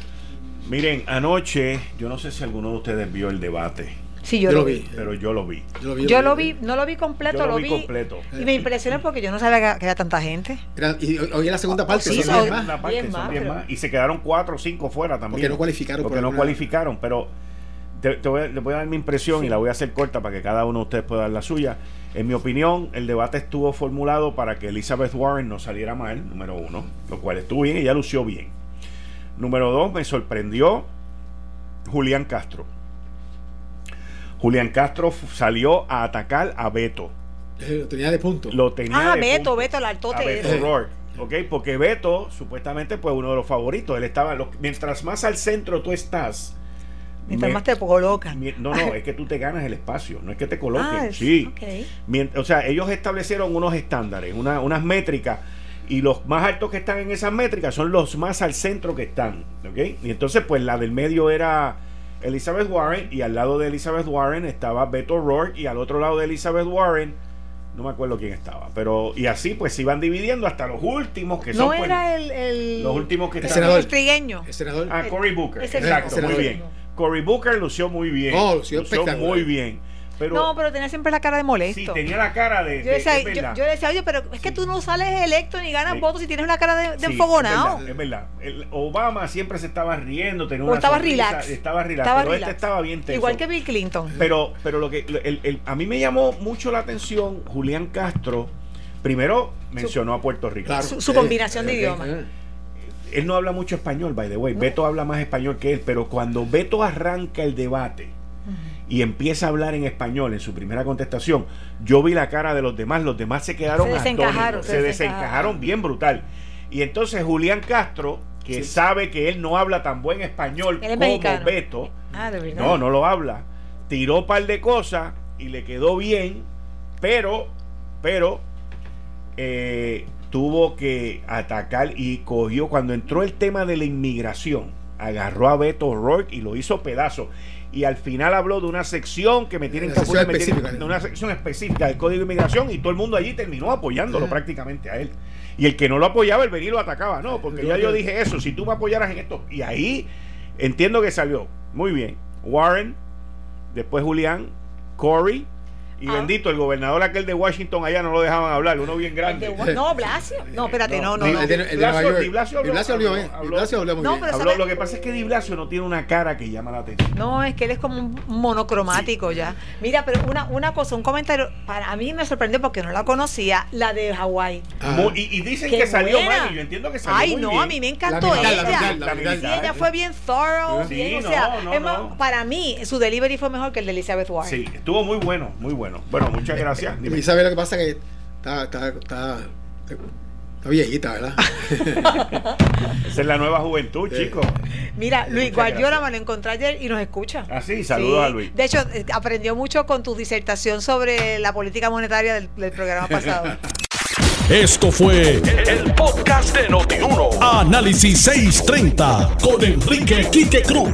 Miren, anoche, yo no sé si alguno de ustedes vio el debate. Sí, yo, lo, vi. Pero yo lo vi. Yo lo vi, no lo vi completo, lo, vi, completo. Y me impresionó porque yo no sabía que era tanta gente. y hoy en la segunda parte, sí, son, más. Y se quedaron cuatro o cinco fuera también. Porque no cualificaron. Porque no cualificaron, pero te, voy a, les voy a dar mi impresión y la voy a hacer corta para que cada uno de ustedes pueda dar la suya. En mi opinión, el debate estuvo formulado para que Elizabeth Warren no saliera mal, número uno, lo cual estuvo bien, ella lució bien. Número dos, me sorprendió Julián Castro. Julián Castro salió a atacar a Beto. Eh, lo tenía de punto. Lo tenía Ah, de Beto, punto. Beto, el A altote Beto ese. O'Rourke, ¿ok? Porque Beto, supuestamente, pues uno de los favoritos. Él estaba, lo- mientras más al centro tú estás. Mientras me- más te colocan. mi- no, no, es que tú te ganas el espacio, no es que te (laughs) coloquen. Ah, es- sí. ok. Mient- o sea, ellos establecieron unos estándares, una- unas métricas, y los más altos que están en esas métricas son los más al centro que están. ¿ok? Y entonces, pues la del medio era Elizabeth Warren, y al lado de Elizabeth Warren estaba Beto O'Rourke, y al otro lado de Elizabeth Warren, no me acuerdo quién estaba, pero y así pues se iban dividiendo hasta los últimos que son No pues, el, el, los últimos que El están. senador. el trigueño. El senador. Ah, Cory Booker. Exacto, mismo. muy bien. Cory Booker lució muy bien. Oh, lució muy bien. Pero, no, pero tenía siempre la cara de sí, molesto. tenía la cara de. yo, de- decía, yo, verdad. yo decía, oye, pero es que Sí. tú no sales electo ni ganas Sí. votos si tienes una cara de, de Sí, enfogonado. Es verdad, es verdad. El Obama siempre se estaba riendo, tenía O una estaba sonrisa, relax. Estaba relax, Estaba pero relax. este estaba bien tenso. Igual que Bill Clinton. Pero, pero lo que el- el- a mí me llamó mucho la atención, Julián Castro, primero mencionó a Puerto Rico. Claro. Su- su Eh, combinación de eh, idiomas. eh. Él no habla mucho español, by the way. Beto habla más español que él, pero cuando Beto arranca el debate y empieza a hablar en español en su primera contestación, yo vi la cara de los demás, los demás se quedaron Se desencajaron, se se desencajaron. desencajaron bien brutal. Y entonces Julián Castro, que sabe que él no habla tan buen español es como mexicano. Beto, Ah, de verdad. no, no lo habla, tiró un par de cosas y le quedó bien, pero, pero eh, tuvo que atacar y cogió cuando entró el tema de la inmigración, agarró a Beto O'Rourke y lo hizo pedazo. Y al final habló de una sección que me tienen que sección me tienen- específica. de una sección específica del Código de Inmigración y todo el mundo allí terminó apoyándolo prácticamente a él. Y el que no lo apoyaba, el venir lo atacaba. No, porque Yo ya yo dije eso, si tú me apoyaras en esto. Y ahí entiendo que salió. Muy bien. Warren, después Julián, Corey y Ah. bendito, el gobernador aquel de Washington allá no lo dejaban hablar, uno bien grande. de no, Blasio. No, espérate, no, no. Di- no. el de- el de Blasio-. Di Blasio habló- Blasio habló Blasio habló muy No, bien. pero sabe- lo que pasa es que Di Blasio no tiene una cara que llama la atención. No, es que él es como un monocromático ya. Mira, pero una, una cosa, un comentario, para mí me sorprendió porque no la conocía, la de Hawái. Ah. Y, y dicen Qué que salió buena. mal y yo entiendo que salió Ay, muy no, bien. a mí me encantó La mitad, la ella. mitad, la mitad. Sí, ella fue bien thorough, Sí, bien, no, o sea, no, es más, no. para mí su delivery fue mejor que el de Elizabeth Warren. Sí, estuvo muy bueno, muy bueno. Bueno, muchas gracias. Dime. Y sabe lo que pasa que está, está, está, está viejita, ¿verdad? (laughs) Esa es la nueva juventud, chicos. Mira, Luis Muchas Guardiola gracias. me lo encontré ayer y nos escucha. Ah, sí, saludos a Luis. De hecho, eh, aprendió mucho con tu disertación sobre la política monetaria del, del programa (laughs) pasado. Esto fue el podcast de Notiuno. Análisis 630 con Enrique Quique Cruz.